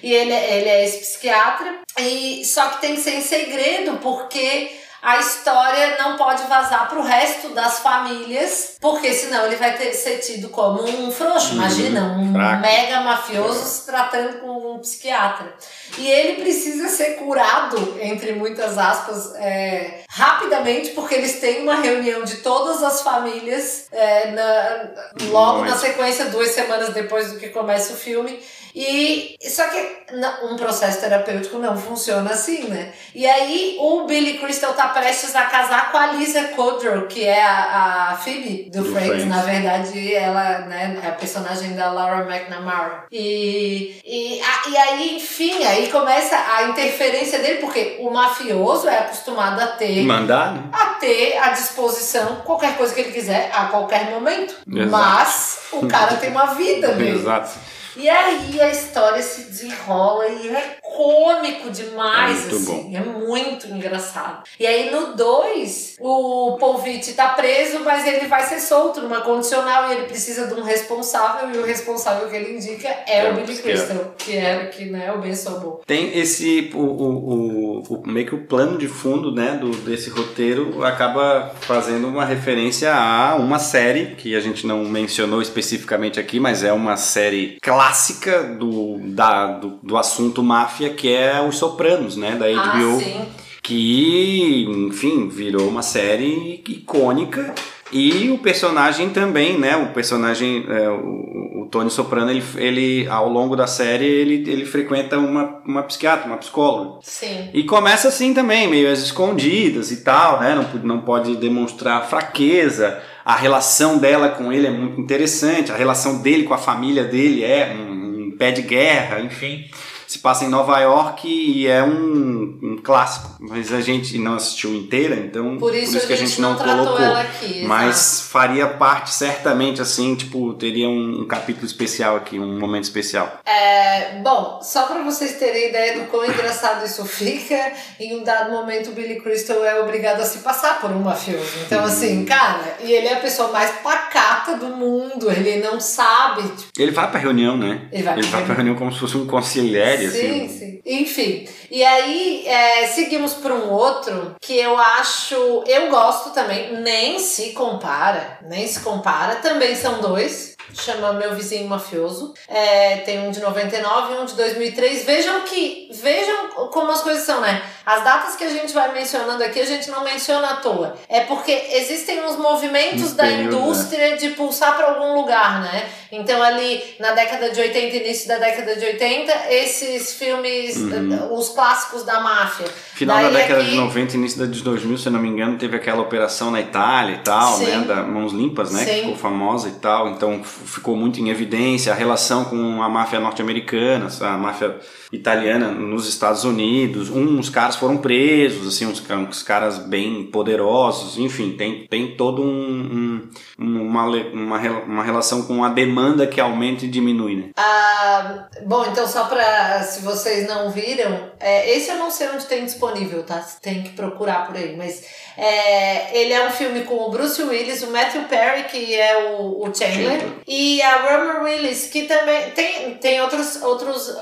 E ele, ele é esse psiquiatra, e só que tem que ser em segredo, porque a história não pode vazar para o resto das famílias, porque senão ele vai ter, ser tido como um frouxo. Uhum. Imagina, um Fraco. mega mafioso se tratando com um psiquiatra. E ele precisa ser curado, entre muitas aspas, é, rapidamente, porque eles têm uma reunião de todas as famílias é, na, logo na sequência, duas semanas depois do que começa o filme. E só que um processo terapêutico não funciona assim, né? E aí o Billy Crystal tá prestes a casar com a Lisa Kudrow, que é a, a Phoebe do, do Friends. Friends. Na verdade, ela né, é a personagem da Laura McNamara. E, e, a, e aí, enfim, aí começa a interferência dele, porque o mafioso é acostumado a ter. Mandar, né? A ter à disposição qualquer coisa que ele quiser a qualquer momento. Exato. Mas o cara tem uma vida mesmo. Exato. E aí a história se desenrola e é cômico demais, é muito assim. Bom. É muito engraçado. E aí no 2, o Polvite tá preso, mas ele vai ser solto numa condicional e ele precisa de um responsável, e o responsável que ele indica é, é o Billy Crystal, que era que, né, o Ben Sobel. Tem esse, o, o, o, o, meio que o plano de fundo, né, do, desse roteiro acaba fazendo uma referência a uma série que a gente não mencionou especificamente aqui, mas é uma série clássica clássica do, da, do, do, assunto máfia, que é Os Sopranos, né? Da HBO. Ah, que, enfim, virou uma série icônica. E o personagem também, né? O personagem, é, o, o, Tony Soprano, ele, ele, ao longo da série, ele, ele frequenta uma, uma psiquiatra, uma psicóloga. Sim. E começa assim também, meio às escondidas e tal, né? Não, não pode demonstrar fraqueza a relação dela com ele é muito interessante, a relação dele com a família dele é um, um pé de guerra, enfim se passa em Nova York e é um, um clássico, mas a gente não assistiu inteira, então por isso, por isso que a gente, não, colocou. Aqui, mas faria parte certamente assim, tipo, teria um, um, capítulo especial aqui, um momento especial. É, bom, só para vocês terem ideia do quão engraçado isso fica, em um dado momento o Billy Crystal é obrigado a se passar por um mafioso. Então, hum. assim, cara, e ele é a pessoa mais pacata do mundo, ele não sabe. Tipo, ele vai pra reunião, né? Ele vai, ele pra, vai pra reunião como se fosse um conselheiro Sim, assim. sim. Enfim. E aí, é, seguimos para um outro que eu acho. Eu gosto também, nem se compara, nem se compara. Também são dois. Chama Meu Vizinho Mafioso. É, tem um de 99 e um de 2003. Vejam que. Vejam como as coisas são, né? As datas que a gente vai mencionando aqui, a gente não menciona à toa. É porque existem uns movimentos da né? indústria né? de pulsar para algum lugar, né? Então, ali na década de 80, início da década de 80, esses filmes, uhum. os clássicos da máfia. Final Daí da década aqui... de 90, início da de 2000, se eu não me engano, teve aquela operação na Itália e tal, Sim. né? Da Mãos Limpas, né? Sim. Que ficou famosa e tal. Então, ficou muito em evidência a relação com a máfia norte-americana, a máfia italiana nos Estados Unidos. Uns caras foram presos, assim, uns, uns caras bem poderosos, enfim, tem, tem todo um, um uma, uma, uma relação com a demanda que aumenta e diminui, né? Ah, bom, então só para se vocês não viram, é, esse eu não sei onde tem disponível, tá? Tem que procurar por aí, mas é, ele é um filme com o Bruce Willis, o Matthew Perry, que é o, o Chandler, e a Rumor Willis, que também tem, tem outros, outros.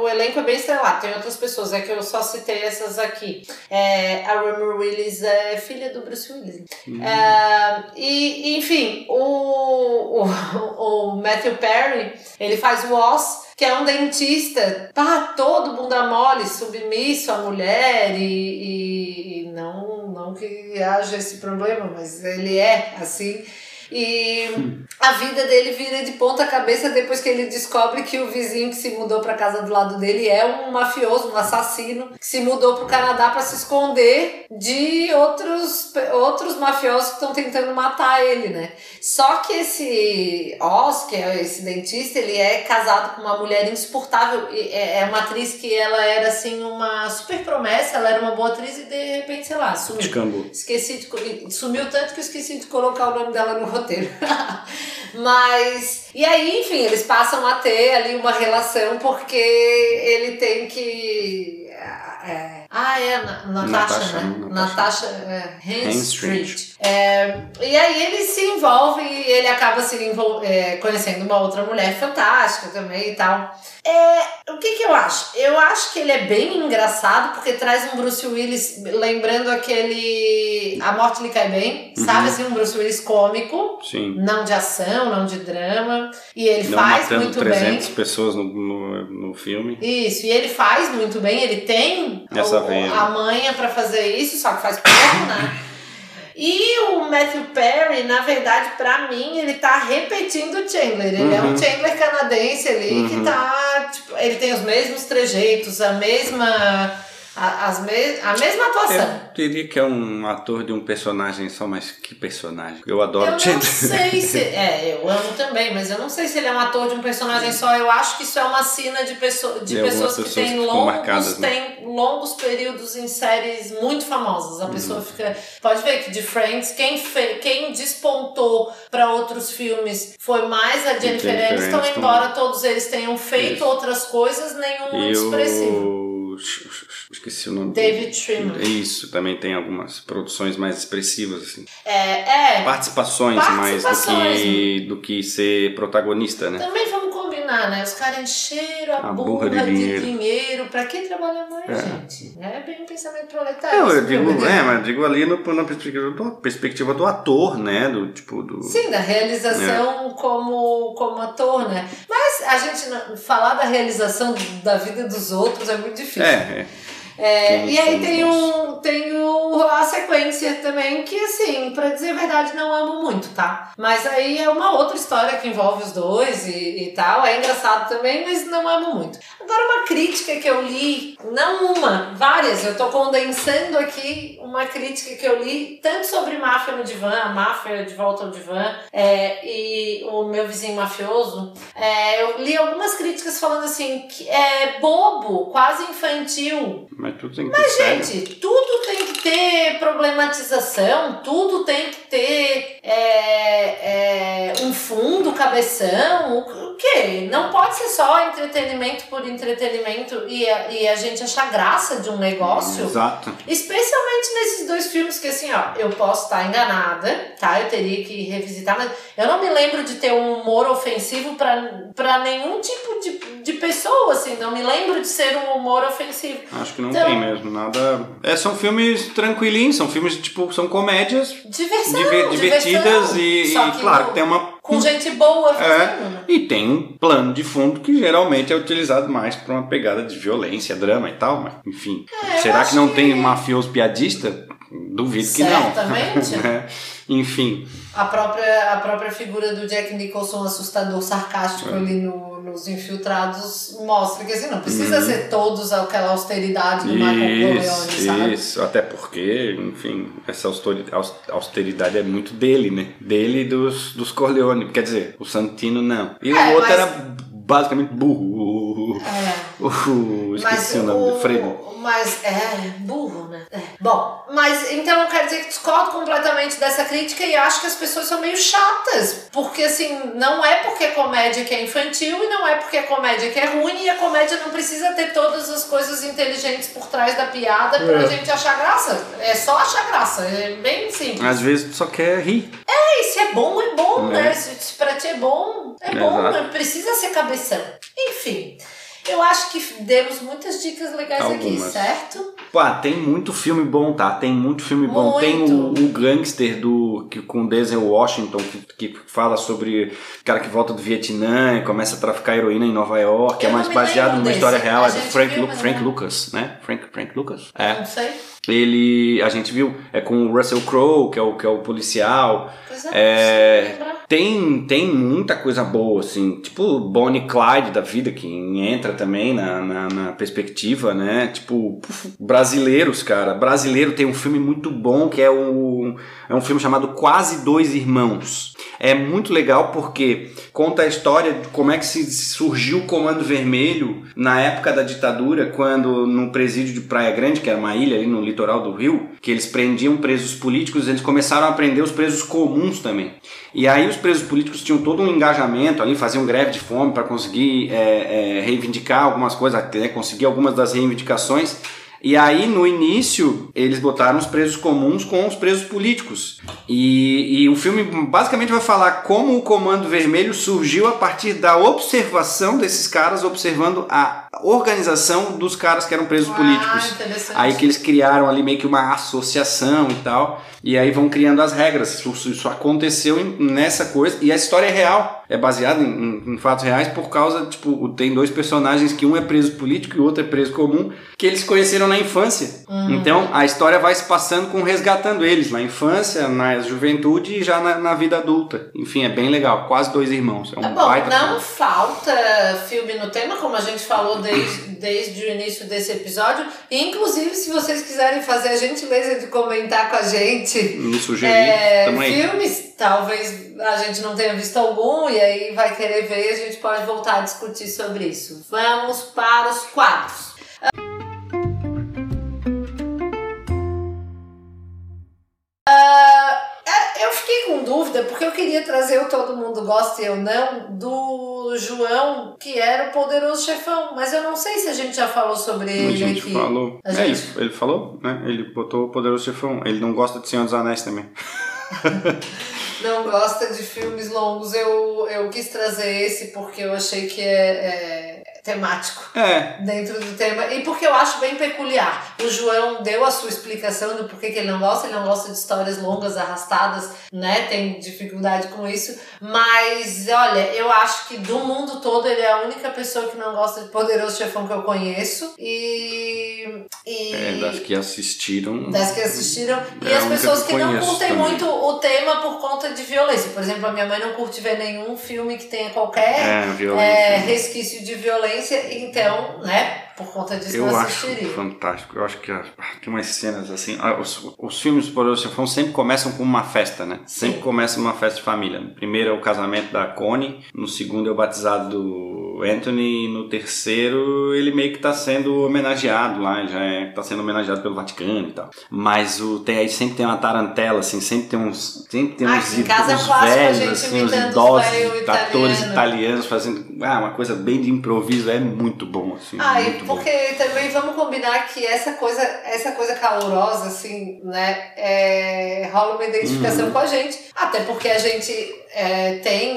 O elenco é bem estrelado, tem outras pessoas, é que eu só citei essas aqui. É, a Rumor Willis é filha do Bruce Willis. Uhum. É, e, enfim, o, o, o Matthew Perry, ele faz o Oz que é um dentista, tá todo bunda mole, submisso à mulher e, e, e não, não que haja esse problema, mas ele é assim. E a vida dele vira de ponta cabeça depois que ele descobre que o vizinho que se mudou para casa do lado dele é um mafioso, um assassino, que se mudou pro Canadá para se esconder de outros, outros mafiosos que estão tentando matar ele, né? Só que esse Oz, que é esse dentista, ele é casado com uma mulher insuportável. É, é uma atriz que ela era assim uma super promessa, ela era uma boa atriz e de repente, sei lá, sumiu. Descambou. Esqueci de, sumiu tanto que eu esqueci de colocar o nome dela no roteiro. Mas. E aí, enfim, eles passam a ter ali uma relação porque ele tem que. É, ah, é, Natasha, né? Natasha, é, Street. É, e aí ele se envolve e ele acaba se é, conhecendo uma outra mulher fantástica também e tal. É, o que que eu acho? Eu acho que ele é bem engraçado porque traz um Bruce Willis, lembrando aquele A Morte Lhe Cai Bem, uhum. sabe assim, um Bruce Willis cômico, Sim. não de ação, não de drama, e ele não faz muito 300 bem. pessoas no, no, no, filme. Isso, e ele faz muito bem, ele tem o, a manha para fazer isso, só que faz pouco, né? E o Matthew Perry, na verdade, pra mim, ele tá repetindo o Chandler. Ele uhum. é um uhum. Chandler canadense ali uhum. que tá. Tipo, ele tem os mesmos trejeitos, a mesma a, as me a mesma atuação. Eu diria que é um ator de um personagem só, mas que personagem? Eu adoro Eu não sei se. É, eu amo também, mas eu não sei se ele é um ator de um personagem só. Eu acho que isso é uma cena de, pessoa, de pessoas, pessoas que têm longos, né? tem longos períodos em séries muito famosas. A uhum. pessoa fica. Pode ver que de Friends, quem, fe, quem despontou para outros filmes foi mais a Jennifer Aniston, embora todos eles tenham feito isso. outras coisas, nenhum muito expressivo. Esqueci o nome. David Trimmer. Isso, também tem algumas produções mais expressivas, assim. É, é. Participações, Participações mais do que, do que ser protagonista, né? Também vamos combinar, né? Os caras encheram a, a burra, burra, de, dinheiro. de dinheiro. Pra que trabalhar mais, é. gente? É bem um pensamento proletário. Não, eu digo, é, mas digo ali no, na perspectiva do, perspectiva do ator, né? Do tipo do. Sim, da realização é. como, como ator, né? Mas a gente falar da realização da vida dos outros é muito difícil. É, é. É, e aí tem, um, tem o, a sequência também, que assim, pra dizer a verdade, não amo muito, tá? Mas aí é uma outra história que envolve os dois e, e tal. É engraçado também, mas não amo muito. Agora, uma crítica que eu li, não uma, várias, eu tô condensando aqui uma crítica que eu li, tanto sobre máfia no divã, a máfia de volta ao divã, é, e o meu vizinho mafioso. É, eu li algumas críticas falando assim, que é bobo, quase infantil. Mas mas tudo tem que Mas, ter gente, tudo tem que ter problematização, tudo tem que ter é, é, um fundo, cabeção. O, o quê? Não pode ser só entretenimento por entretenimento e a, e a gente achar graça de um negócio. Exato. Especialmente nesses dois filmes que, assim, ó, eu posso estar enganada, tá? Eu teria que revisitar, mas eu não me lembro de ter um humor ofensivo para nenhum tipo de, de pessoa, assim. Não me lembro de ser um humor ofensivo. Acho que não então, tem mesmo, nada. É, são filmes tranquilinhos, são filmes tipo, são comédias diversão, diver, divertidas diversão. e, e claro que tem uma com gente boa fazendo. É, e tem um plano de fundo que geralmente é utilizado mais para uma pegada de violência, drama e tal, mas enfim. É, será que não que... tem mafioso piadista? Duvido Certamente. que não. é. Enfim. A própria, a própria figura do Jack Nicholson assustador, sarcástico é. ali no, nos infiltrados mostra que assim, não precisa uhum. ser todos aquela austeridade do Michael Corleone, sabe? Isso, até porque, enfim, essa austeridade é muito dele, né? Dele e dos, dos Corleone. Quer dizer, o Santino não. E é, o outro mas... era basicamente burro. É. Uh, esqueci mas o nome, o, Fredo. Mas é burro, né? É. Bom, mas então eu quero dizer que discordo completamente dessa crítica e acho que as pessoas são meio chatas. Porque assim, não é porque é comédia que é infantil e não é porque é comédia que é ruim e a comédia não precisa ter todas as coisas inteligentes por trás da piada pra é. gente achar graça. É só achar graça, é bem simples. Às vezes só quer rir. É, e se é bom, é bom, é. né? Se, se pra ti é bom, é bom, não precisa ser cabeção. Enfim. Eu acho que demos muitas dicas legais Algumas. aqui, certo? Pá, tem muito filme bom, tá? Tem muito filme muito. bom. Tem o, o Gangster do, que, com Denzel Washington, que, que fala sobre o cara que volta do Vietnã e começa a traficar heroína em Nova York. Eu é mais baseado numa desse. história real. A é do Frank, Lu, Frank Lucas, né? Frank, Frank Lucas? É. Não sei. Ele, a gente viu, é com o Russell Crowe, que é o, que é o policial. É, é tem, tem muita coisa boa, assim, tipo Bonnie Clyde da vida, que entra também na, na, na perspectiva, né? Tipo, brasileiros, cara. Brasileiro tem um filme muito bom que é um, é um filme chamado Quase Dois Irmãos. É muito legal porque conta a história de como é que se surgiu o Comando Vermelho na época da ditadura, quando no presídio de Praia Grande, que era uma ilha ali no litoral do Rio, que eles prendiam presos políticos, eles começaram a prender os presos comuns também. E aí os presos políticos tinham todo um engajamento ali, faziam greve de fome para conseguir é, é, reivindicar algumas coisas, até conseguir algumas das reivindicações. E aí, no início, eles botaram os presos comuns com os presos políticos. E, e o filme basicamente vai falar como o Comando Vermelho surgiu a partir da observação desses caras, observando a organização dos caras que eram presos ah, políticos. Aí que eles criaram ali meio que uma associação e tal. E aí vão criando as regras. Isso, isso aconteceu nessa coisa. E a história é real. É baseada em, em, fatos reais por causa, tipo, tem dois personagens que um é preso político e o outro é preso comum, que eles se na infância. Uhum. Então a história vai se passando com resgatando eles na infância, na juventude e já na, na vida adulta. Enfim, é bem legal. Quase dois irmãos. É um é bom, não filme. falta filme no tema, como a gente falou desde, desde o início desse episódio. E, inclusive, se vocês quiserem fazer a gentileza de comentar com a gente. Me sugerir. É, filmes, talvez a gente não tenha visto algum e aí vai querer ver, a gente pode voltar a discutir sobre isso. Vamos para os quadros. Dúvida, porque eu queria trazer o Todo Mundo Gosta e Eu Não do João, que era o poderoso chefão. Mas eu não sei se a gente já falou sobre ele. A gente aqui. falou. A é, gente... ele, ele falou, né? Ele botou o poderoso chefão. Ele não gosta de Senhor dos Anéis também. não gosta de filmes longos. Eu, eu quis trazer esse porque eu achei que é, é temático é. dentro do tema. E porque eu acho bem peculiar. O João deu a sua explicação do porquê que ele não gosta, ele não gosta de histórias longas, arrastadas, né? Tem dificuldade com isso. Mas olha, eu acho que do mundo todo ele é a única pessoa que não gosta de Poderoso Chefão que eu conheço. E. e é, das que assistiram. Das que assistiram. É e as pessoas que, que não curtem também. muito o tema por conta de violência. Por exemplo, a minha mãe não curte ver nenhum filme que tenha qualquer é, é, resquício de violência então, né, por conta disso eu acho fantástico. Eu acho que ah, tem umas cenas assim. Ah, os, os filmes do Poderoso Chefão sempre começam com uma festa, né? Sempre Sim. começa uma festa de família. No primeiro é o casamento da Connie, no segundo é o batizado do Anthony, e no terceiro ele meio que tá sendo homenageado lá, já é, tá sendo homenageado pelo Vaticano e tal. Mas o, tem, aí sempre tem uma tarantela, assim, sempre tem uns. Sempre tem uns, uns velhos, assim, uns idosos, atores italianos fazendo. Ah, uma coisa bem de improviso, é muito bom, assim. Ah, muito porque também vamos combinar que essa coisa, essa coisa calorosa, assim, né, é, rola uma identificação uhum. com a gente. Até porque a gente é, tem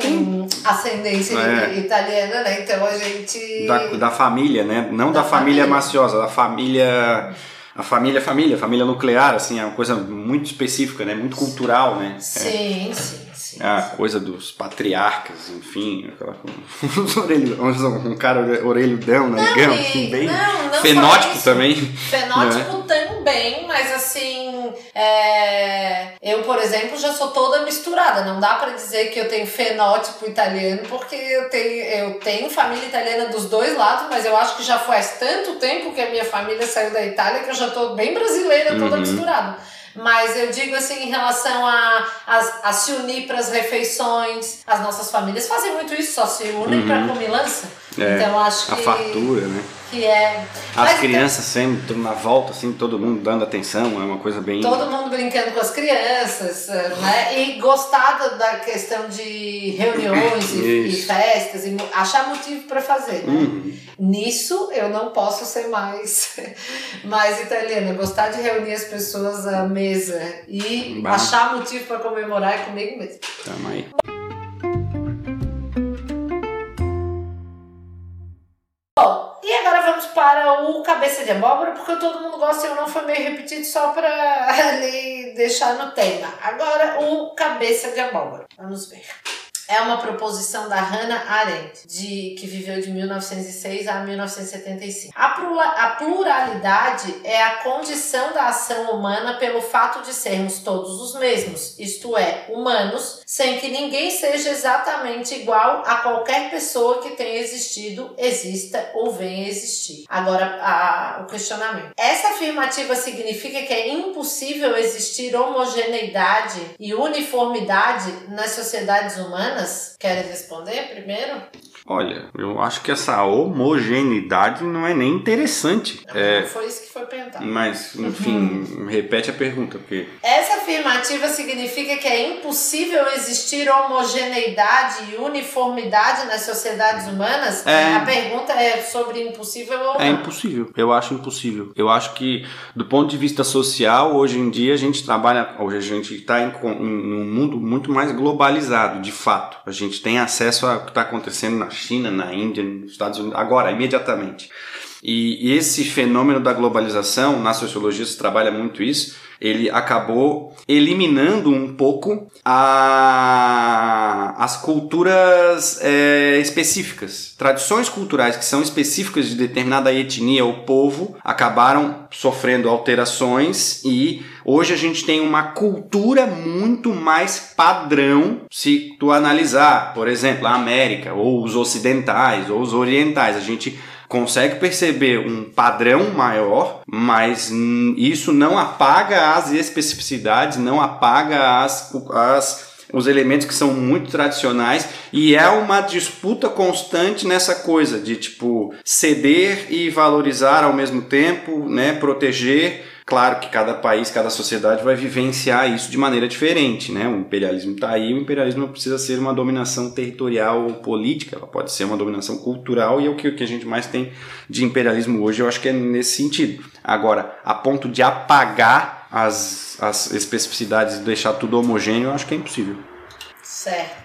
ascendência é. italiana, né? Então a gente. Da, da família, né? Não da, da família, família maciosa, da família a família é família, família nuclear, assim, é uma coisa muito específica, né? Muito cultural, né? Sim, é. sim. É a coisa dos patriarcas, enfim, aquela um cara orelhudão, negão, assim, bem não, não fenótipo também. Fenótipo né? também, mas assim, é... eu, por exemplo, já sou toda misturada. Não dá para dizer que eu tenho fenótipo italiano, porque eu tenho, eu tenho família italiana dos dois lados, mas eu acho que já faz tanto tempo que a minha família saiu da Itália que eu já tô bem brasileira, toda uhum. misturada. Mas eu digo assim, em relação a, a, a se unir para as refeições, as nossas famílias fazem muito isso, só se unem uhum. para comilança. É, então acho que. A fartura, né? Que é. As Mas, crianças sempre na volta, assim, todo mundo dando atenção, é uma coisa bem. Todo mundo brincando com as crianças, né? E gostar da questão de reuniões e, e, festas, e achar motivo para fazer. Né? Uhum. Nisso eu não posso ser mais, mais italiana. Gostar de reunir as pessoas à mesa e bah. achar motivo para comemorar é comigo mesmo. Tamo aí. Vamos para o cabeça de abóbora, porque todo mundo gosta e eu não foi meio repetido só para ali deixar no tema. Agora o cabeça de abóbora. Vamos ver é uma proposição da Hannah Arendt, de, que viveu de 1906 a 1975. A, a pluralidade é a condição da ação humana pelo fato de sermos todos os mesmos, isto é, humanos, sem que ninguém seja exatamente igual a qualquer pessoa que tenha existido, exista ou venha existir. Agora, a, o questionamento. Essa afirmativa significa que é impossível existir homogeneidade e uniformidade nas sociedades humanas? Querem responder primeiro? Olha, eu acho que essa homogeneidade não é nem interessante. É, foi isso que foi perguntado. Mas, enfim, uhum. repete a pergunta, porque. Essa afirmativa significa que é impossível existir homogeneidade e uniformidade nas sociedades humanas? É... A pergunta é sobre impossível ou é não? É impossível. Eu acho impossível. Eu acho que, do ponto de vista social, hoje em dia a gente trabalha. Hoje a gente está em, em um mundo muito mais globalizado, de fato. A gente tem acesso ao que está acontecendo na China, na Índia, nos Estados Unidos, agora, imediatamente. E, esse fenômeno da globalização, na sociologia se trabalha muito isso, ele acabou eliminando um pouco a, as culturas é, específicas. Tradições culturais que são específicas de determinada etnia ou povo acabaram sofrendo alterações e hoje a gente tem uma cultura muito mais padrão se tu analisar, por exemplo, a América ou os ocidentais ou os orientais. A gente consegue perceber um padrão maior, mas isso não apaga as especificidades, não apaga as, as os elementos que são muito tradicionais e é uma disputa constante nessa coisa de tipo ceder e valorizar ao mesmo tempo, né, proteger Claro que cada país, cada sociedade vai vivenciar isso de maneira diferente, né? O imperialismo está aí, o imperialismo não precisa ser uma dominação territorial ou política, ela pode ser uma dominação cultural e é o que, o que a gente mais tem de imperialismo hoje, eu acho que é nesse sentido. Agora, a ponto de apagar as, as especificidades e deixar tudo homogêneo, eu acho que é impossível. Certo.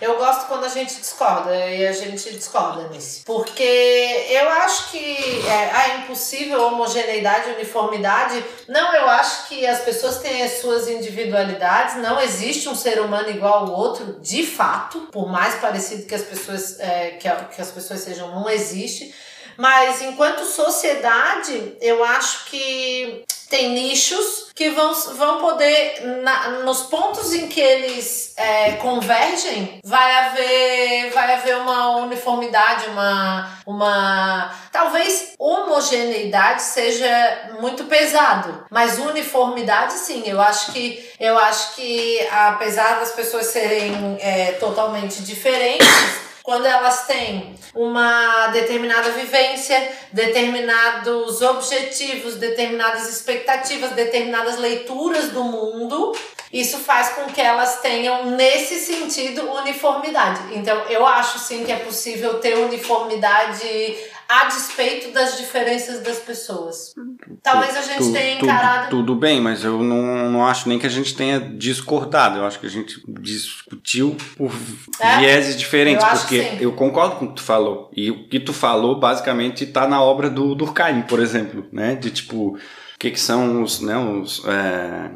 Eu gosto quando a gente discorda e a gente discorda nisso. Porque eu acho que é, a impossível homogeneidade, uniformidade. Não, eu acho que as pessoas têm as suas individualidades. Não existe um ser humano igual ao outro, de fato. Por mais parecido que as pessoas, é, que, que as pessoas sejam, não existe. Mas enquanto sociedade, eu acho que tem nichos que vão, vão poder, na, nos pontos em que eles é, convergem, vai haver, vai haver uma uniformidade, uma, uma. Talvez homogeneidade seja muito pesado, mas uniformidade sim. Eu acho que, eu acho que apesar das pessoas serem é, totalmente diferentes quando elas têm uma determinada vivência, determinados objetivos, determinadas expectativas, determinadas leituras do mundo, isso faz com que elas tenham, nesse sentido, uniformidade. Então, eu acho sim que é possível ter uniformidade a despeito das diferenças das pessoas. Talvez a gente tu, tenha encarado. Tudo, tudo, bem, mas eu não, não acho nem que a gente tenha discordado. Eu acho que a gente discutiu por é? vieses diferentes. Eu porque eu concordo com o que tu falou. E o que tu falou, basicamente, está na obra do Durkheim, por exemplo. Né? De tipo o que, que são os, né, os é,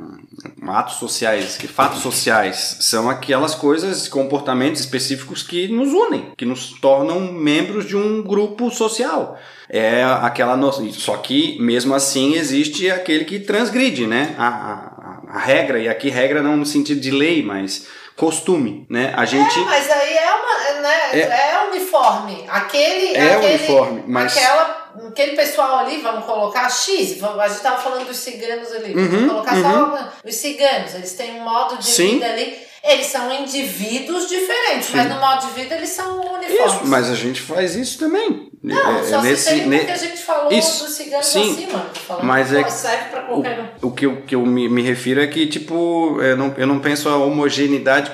atos sociais, que fatos sociais são aquelas coisas, comportamentos específicos que nos unem, que nos tornam membros de um grupo social. É aquela noção. Só que mesmo assim existe aquele que transgride, né? A, a, a regra, e aqui regra não no sentido de lei, mas costume, né? A gente. É, mas aí é uma, né? É, é uniforme. Aquele, é aquele, uniforme, mas aquela aquele pessoal ali, vamos colocar X, a gente estava falando dos ciganos ali, uhum, vamos colocar uhum. só os ciganos, eles têm um modo de Sim. vida ali eles são indivíduos diferentes, Sim. mas no modo de vida eles são uniformes. Isso, mas a gente faz isso também. Não, é, só nesse, se ne... que a gente falou isso, dos ciganos sim, acima. Mas é serve pra qualquer um. O, o que eu, que eu me, me refiro é que, tipo, eu não, eu não penso a homogeneidade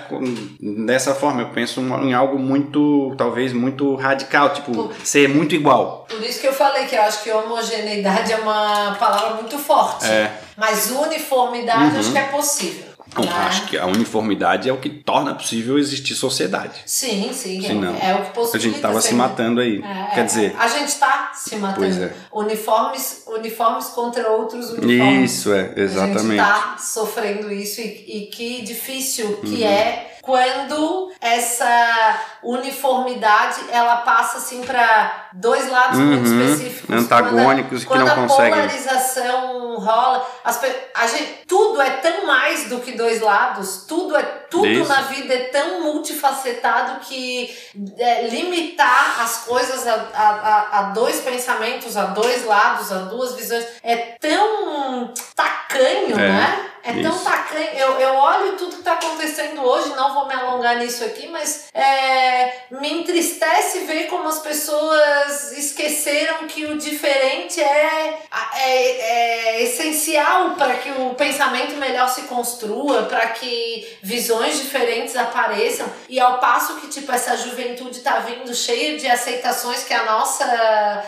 dessa forma. Eu penso em algo muito, talvez, muito radical, tipo, por, ser muito igual. Por isso que eu falei que eu acho que homogeneidade é uma palavra muito forte. É. Mas uniformidade uhum. acho que é possível. Não, né? acho que a uniformidade é o que torna possível existir sociedade. Sim, sim. Senão, é, é o que possibilita. A gente estava se matando aí. É, Quer dizer. A gente está se matando. Pois é. Uniformes, uniformes contra outros uniformes. Isso, é, exatamente. A gente está sofrendo isso e, e que difícil que uhum. é quando essa uniformidade ela passa assim para dois lados uhum, muito específicos antagônicos quando a, que não conseguem quando a polarização rola as, a gente, tudo é tão mais do que dois lados tudo é tudo Isso. na vida é tão multifacetado que é, limitar as coisas a, a, a, dois pensamentos a dois lados a duas visões é tão tacanho é. né é Isso. tão tacanho. Eu, eu olho tudo que está acontecendo hoje, não vou me alongar nisso aqui, mas é, me entristece ver como as pessoas esqueceram que o diferente é, é, é essencial para que o pensamento melhor se construa, para que visões diferentes apareçam. E ao passo que, tipo, essa juventude está vindo cheia de aceitações que a nossa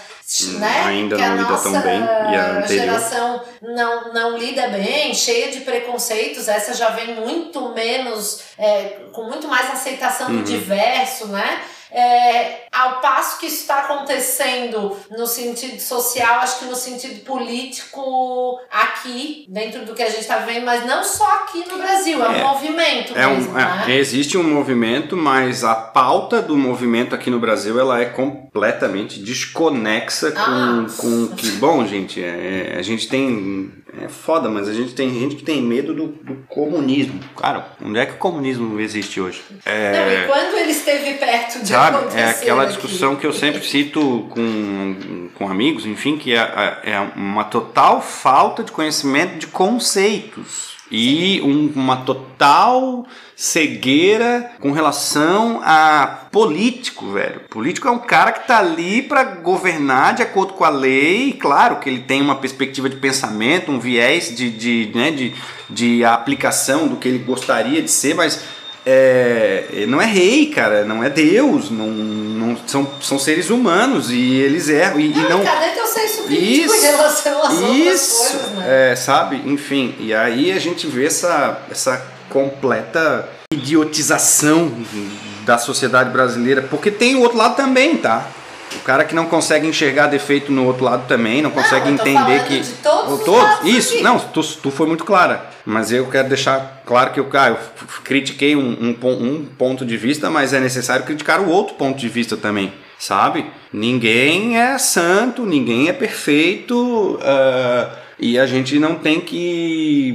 né? Ainda que não lida tão bem. E a geração não, não lida bem, cheia de preconceitos. Essa já vem muito menos, é, com muito mais aceitação uhum. do diverso, né? É, ao passo que isso está acontecendo no sentido social, acho que no sentido político aqui, dentro do que a gente está vendo, mas não só aqui no Brasil, é, um é, movimento é mesmo, um, é, né? Existe um movimento, mas a pauta do movimento aqui no Brasil ela é completamente desconexa com, ah. com que, bom, gente, é, a gente tem é foda, mas a gente tem gente que tem medo do, do comunismo. Cara, onde é que o comunismo existe hoje? É, Não, e quando ele esteve perto de sabe, acontecer É aquela aqui. discussão que eu sempre cito com, com amigos, enfim, que é, é uma total falta de conhecimento de conceitos e um, uma total cegueira com relação a político, velho. Político é um cara que tá ali para governar de acordo com a lei, claro que ele tem uma perspectiva de pensamento, um viés de, de, né, de, de aplicação do que ele gostaria de ser, mas é, não é rei, cara, não é Deus, não, não são, são seres humanos e eles erram. E, não, e não... cadê teu senso crítico em relação às isso, coisas, né? É, sabe? Enfim, e aí a gente vê essa, essa completa idiotização da sociedade brasileira, porque tem o outro lado também, tá? O cara que não consegue enxergar defeito no outro lado também, não consegue não, entender que. De todos, todos Isso, aqui. não, tu, tu foi muito clara. Mas eu quero deixar claro que eu, ah, eu critiquei um, um, um ponto de vista, mas é necessário criticar o outro ponto de vista também. Sabe? Ninguém é santo, ninguém é perfeito. Uh, e a gente não tem que.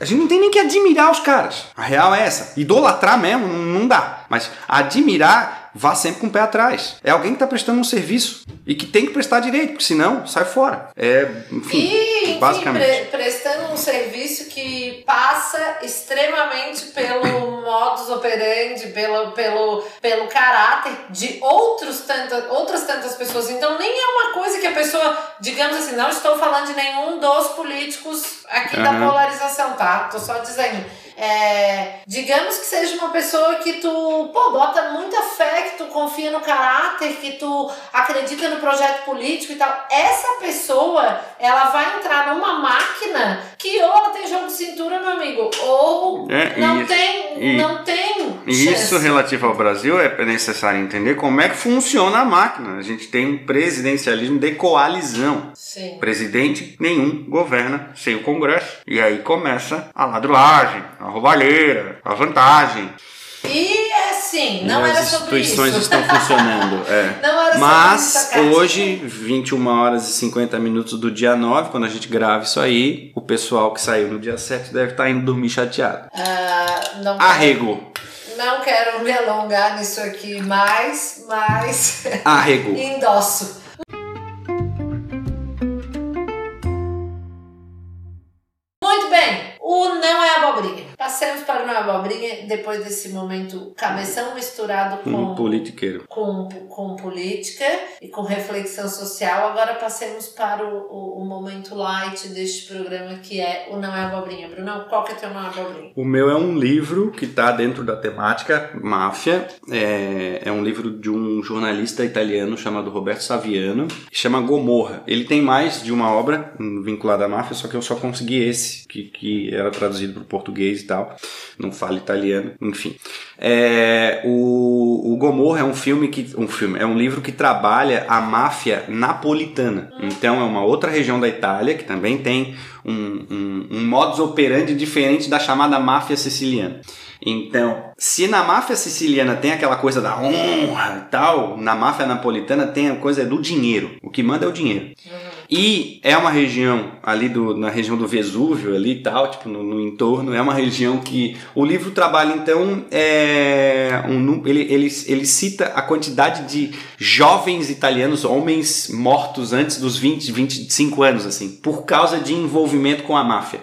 A gente não tem nem que admirar os caras. A real é essa. Idolatrar mesmo não dá. Mas admirar vá sempre com o pé atrás. É alguém que está prestando um serviço e que tem que prestar direito, porque senão sai fora. É, enfim, e, enfim, basicamente. Pre prestando um serviço que passa extremamente pelo modus operandi, pelo, pelo, pelo caráter de outros tanta, outras tantas pessoas. Então nem é uma coisa que a pessoa, digamos assim, não estou falando de nenhum dos políticos aqui uhum. da polarização, tá? Tô só dizendo é, digamos que seja uma pessoa que tu, pô, bota muita fé, que tu confia no caráter, que tu acredita no projeto político e tal. Essa pessoa, ela vai entrar numa máquina que ou tem jogo de cintura, meu amigo, ou é, não, isso, tem, e, não tem. Isso relativo ao Brasil é necessário entender como é que funciona a máquina. A gente tem um presidencialismo de coalizão. Sim. Presidente nenhum governa sem o Congresso. E aí começa a ladruagem, a roubalheira, a vantagem. E assim, não era sobre isso. As instituições estão funcionando. É. Não era Mas sobre isso, hoje, 21 horas e 50 minutos do dia 9, quando a gente grava isso aí, o pessoal que saiu no dia 7 deve estar indo dormir chateado. Uh, não Arrego. Não quero me alongar nisso aqui mais, mas. Arrego. endosso. Muito bem, o não é abobrinha. Passemos para o não é abobrinha depois desse momento cabeção misturado com. Um politiqueiro. Com, com política e com reflexão social. Agora passemos para o, o, o, momento light deste programa que é o não é abobrinha. Bruno, qual que é o teu não é abobrinha? O meu é um livro que está dentro da temática máfia. É, é um livro de um jornalista italiano chamado Roberto Saviano. Chama Gomorra. Ele tem mais de uma obra vinculada à máfia, só que eu só consegui esse, que, que era traduzido para o português tal, não fala italiano, enfim. É, o, o Gomorra é um filme que um filme é um livro que trabalha a máfia napolitana. Então é uma outra região da Itália que também tem um, um, um modus operandi diferente da chamada máfia siciliana. Então, se na máfia siciliana tem aquela coisa da honra e tal, na máfia napolitana tem a coisa do dinheiro. O que manda é o dinheiro. Uhum. E é uma região ali do, na região do Vesúvio ali e tal, tipo no, no, entorno, é uma região que o livro trabalha então é um, ele, ele, ele cita a quantidade de jovens italianos, homens mortos antes dos 20, 25 anos assim, por causa de envolvimento com a máfia.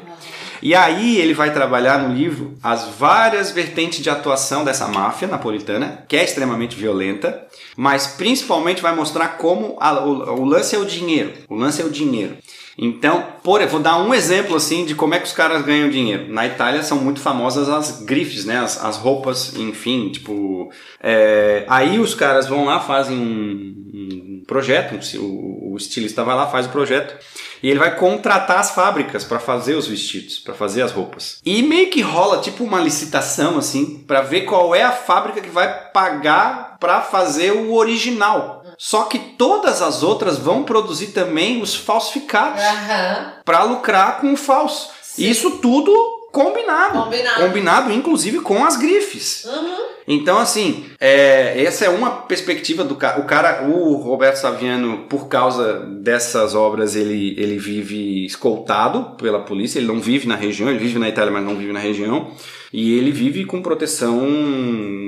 E aí ele vai trabalhar no livro as várias vertentes de atuação dessa máfia napolitana, que é extremamente violenta, mas principalmente vai mostrar como a, o, o lance é o dinheiro. O lance é o dinheiro. Então, por, vou dar um exemplo assim de como é que os caras ganham dinheiro. Na Itália são muito famosas as grifes, né? As, as roupas, enfim, tipo. É, aí os caras vão lá, fazem um, um projeto, o, o estilista vai lá, faz o projeto e ele vai contratar as fábricas para fazer os vestidos, para fazer as roupas. E meio que rola tipo uma licitação assim, para ver qual é a fábrica que vai pagar para fazer o original. Só que todas as outras vão produzir também os falsificados Aham. para lucrar com o falso. Sim. Isso tudo combinado. Combinado. Combinado, inclusive, com as grifes. Uhum. Então, assim, é, essa é uma perspectiva do cara. O cara, o Roberto Saviano, por causa dessas obras, ele, ele vive escoltado pela polícia. Ele não vive na região, ele vive na Itália, mas não vive na região. E ele vive com proteção,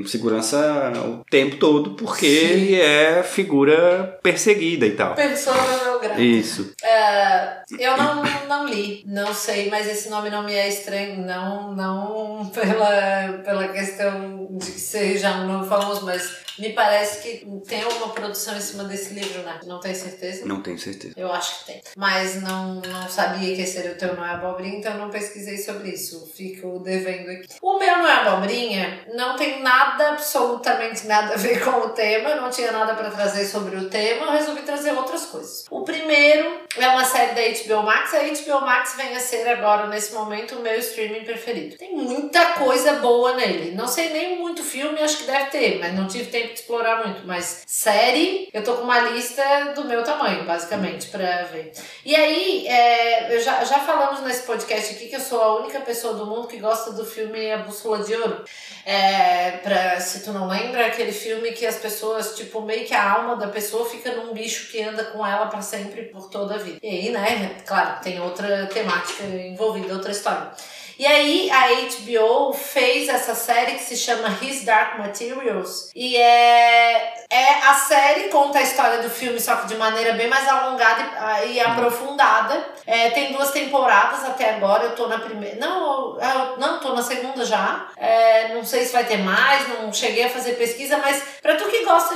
segurança o tempo todo, porque Sim. ele é figura perseguida e tal. Persona não grata. Isso. É, eu não, não li, não sei, mas esse nome não me é estranho, não, não pela, pela questão de que seja um nome famoso, mas me parece que tem alguma produção em cima desse livro, né? Não tenho certeza. Não tenho certeza. Eu acho que tem. Mas não, não sabia que esse era o teu Não é Abobrinha, então não pesquisei sobre isso. Fico devendo aqui. O meu Não é Abobrinha não tem nada, absolutamente nada a ver com o tema. Não tinha nada pra trazer sobre o tema. Eu resolvi trazer outras coisas. O primeiro é uma série da HBO Max. A HBO Max vem a ser agora, nesse momento, o meu streaming preferido. Tem muita coisa boa nele. Não sei nem muito filme, acho que deve ter, mas não tive tempo de explorar muito. Mas série, eu tô com uma lista do meu tamanho, basicamente, pra ver. E aí, é, eu já, já falamos nesse podcast aqui que eu sou a única pessoa do mundo que gosta do filme A Bússola de Ouro. É, pra, se tu não lembra, aquele filme que as pessoas, tipo, meio que a alma da pessoa fica num bicho que anda com ela pra sempre, por toda a vida. E aí, né, claro, tem outra temática envolvida, outra história. E aí a HBO fez essa série que se chama His Dark Materials e é, é a série conta a história do filme só que de maneira bem mais alongada e, ah, aprofundada. É, tem duas temporadas até agora. Eu tô na primeira, não, eu, não tô na segunda já. É, não sei se vai ter mais, não cheguei a fazer pesquisa, mas pra tu que gosta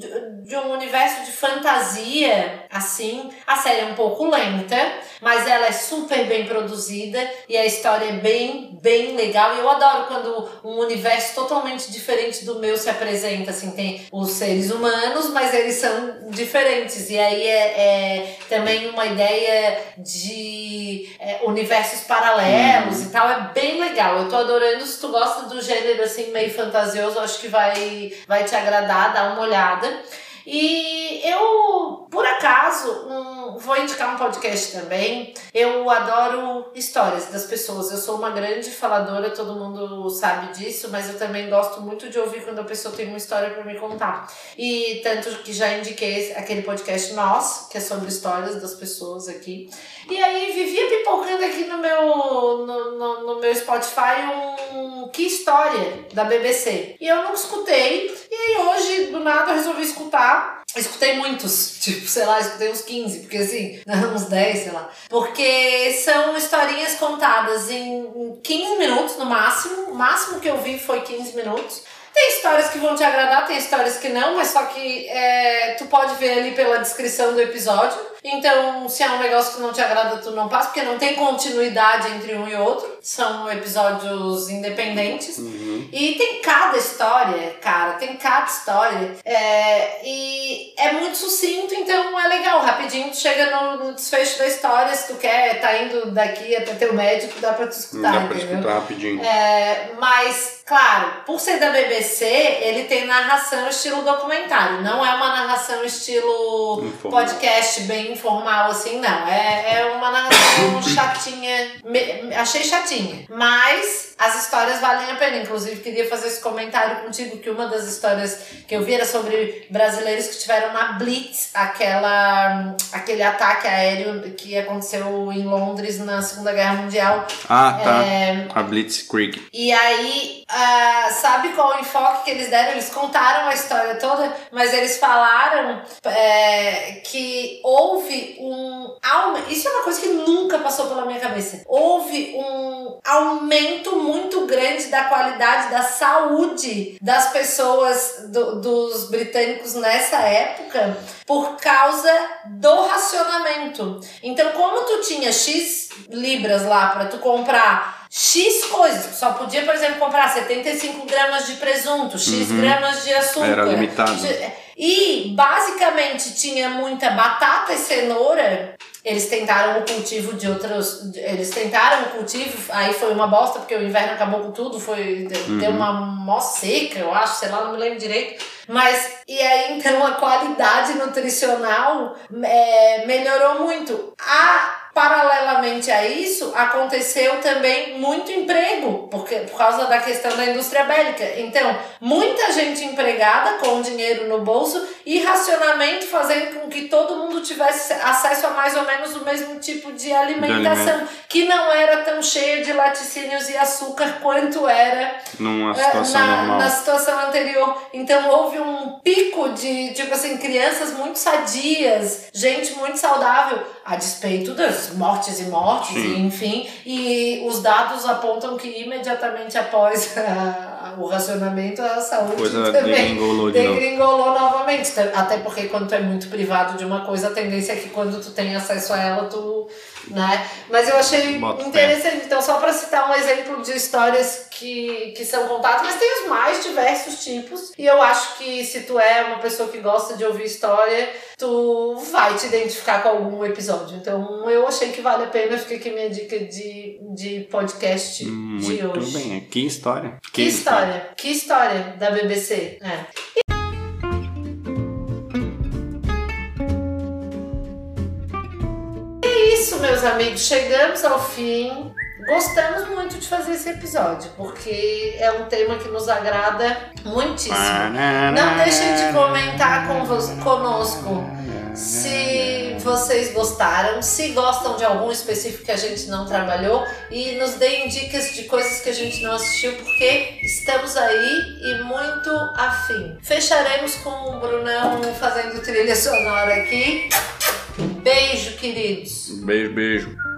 de- de um universo de fantasia, assim, a série é um pouco lenta, mas ela é super bem produzida e a história é bem, bem legal. E eu adoro quando um universo totalmente diferente do meu se apresenta, assim, tem os seres humanos, mas eles são diferentes. E aí é, é também uma ideia de é, universos paralelos e tal, é bem legal. Eu tô adorando, se tu gosta do gênero, assim, meio fantasioso, acho que vai, vai te agradar, dá uma olhada. worden. E eu, por acaso, um, vou indicar um podcast também. Eu adoro histórias das pessoas. Eu sou uma grande faladora, todo mundo sabe disso, mas eu também gosto muito de ouvir quando a pessoa tem uma história para me contar. E tanto que já indiquei aquele podcast Nós, que é sobre histórias das pessoas aqui. E aí vivia pipocando aqui no meu, no, no, no meu Spotify um Que História da BBC. E eu não escutei. E aí hoje, do nada, eu resolvi escutar. Escutei muitos, tipo, sei lá, escutei uns 15, porque assim, não, uns 10, sei lá. Porque são historinhas contadas em 15 minutos no máximo. O máximo que eu vi foi 15 minutos. Tem histórias que vão te agradar, tem histórias que não, mas só que é, tu pode ver ali pela descrição do episódio. Então, se é um negócio que não te agrada, tu não passa, porque não tem continuidade entre um e outro. São episódios independentes. E tem cada história, cara, tem cada história. É, e é muito sucinto, então é legal. Rapidinho tu chega no, no desfecho da história. Se tu quer, tá indo daqui até teu médico, dá pra tu escutar, Dá pra entendeu? escutar rapidinho. É, mas, claro, por ser da BBC, ele tem narração estilo documentário. Não é uma narração estilo Informal. podcast bem informal, assim, não. É, é uma narração chatinha. Me- achei chatinha. Mas as histórias valem a pena. Inclusive, queria fazer esse comentário contigo que uma das histórias que eu vi era sobre brasileiros que tiveram na Blitz, aquela, aquele ataque aéreo que aconteceu em Londres na Segunda Guerra Mundial. Ah, tá. É, A Blitzkrieg. e aí, ah, sabe qual o enfoque que eles deram? Eles contaram a história toda, mas eles falaram é, que houve um aumento. Isso é uma coisa que nunca passou pela minha cabeça. Houve um aumento muito grande da qualidade da saúde das pessoas, do- dos britânicos nessa época, por causa do racionamento. Então, como tu tinha X libras lá pra tu comprar X coisas. Só podia, por exemplo, comprar 75 gramas de presunto, X Uhum. gramas de açúcar. Era limitado. E basicamente tinha muita batata e cenoura. Eles tentaram o cultivo de outros. Eles tentaram o cultivo, aí foi uma bosta, porque o inverno acabou com tudo, foi. Deu uma mó seca, eu acho, sei lá, não me lembro direito. Mas, e aí então a qualidade nutricional é, melhorou muito. A, paralelamente a isso, aconteceu também muito emprego, porque, por causa da questão da indústria bélica. Então, muita gente empregada com dinheiro no bolso e racionamento fazendo com que todo mundo tivesse acesso a mais ou menos o mesmo tipo de alimentação, que não era tão cheia de laticínios e açúcar quanto era é, situação na, na situação anterior. Então houve um pico de, tipo assim, crianças muito sadias, gente muito saudável, a despeito das mortes e mortes, e, enfim. E os dados apontam que imediatamente após a- o racionamento, a saúde Coisa também degringolou degringolou novamente. Até porque quando tu é muito privado de uma coisa, a tendência é que quando tu tem acesso a ela, tu. Né? Mas eu achei Bota interessante. Então, só para citar um exemplo de histórias que, que são contadas, mas tem os mais diversos tipos. E eu acho que se tu é uma pessoa que gosta de ouvir história, tu vai te identificar com algum episódio. Então, eu achei que vale a pena. Fica aqui minha dica de, de podcast de Muito hoje. bem. Que história. Que história, que história da BBC. É. E é isso, meus amigos. Chegamos ao fim. Gostamos muito de fazer esse episódio, porque é um tema que nos agrada muitíssimo. Não deixem de comentar conosco se vocês gostaram, se gostam de algum específico que a gente não trabalhou e nos deem dicas de coisas que a gente não assistiu, porque estamos aí e muito afim. Fecharemos com o Brunão fazendo trilha sonora aqui. Beijo, queridos. Beijo, beijo.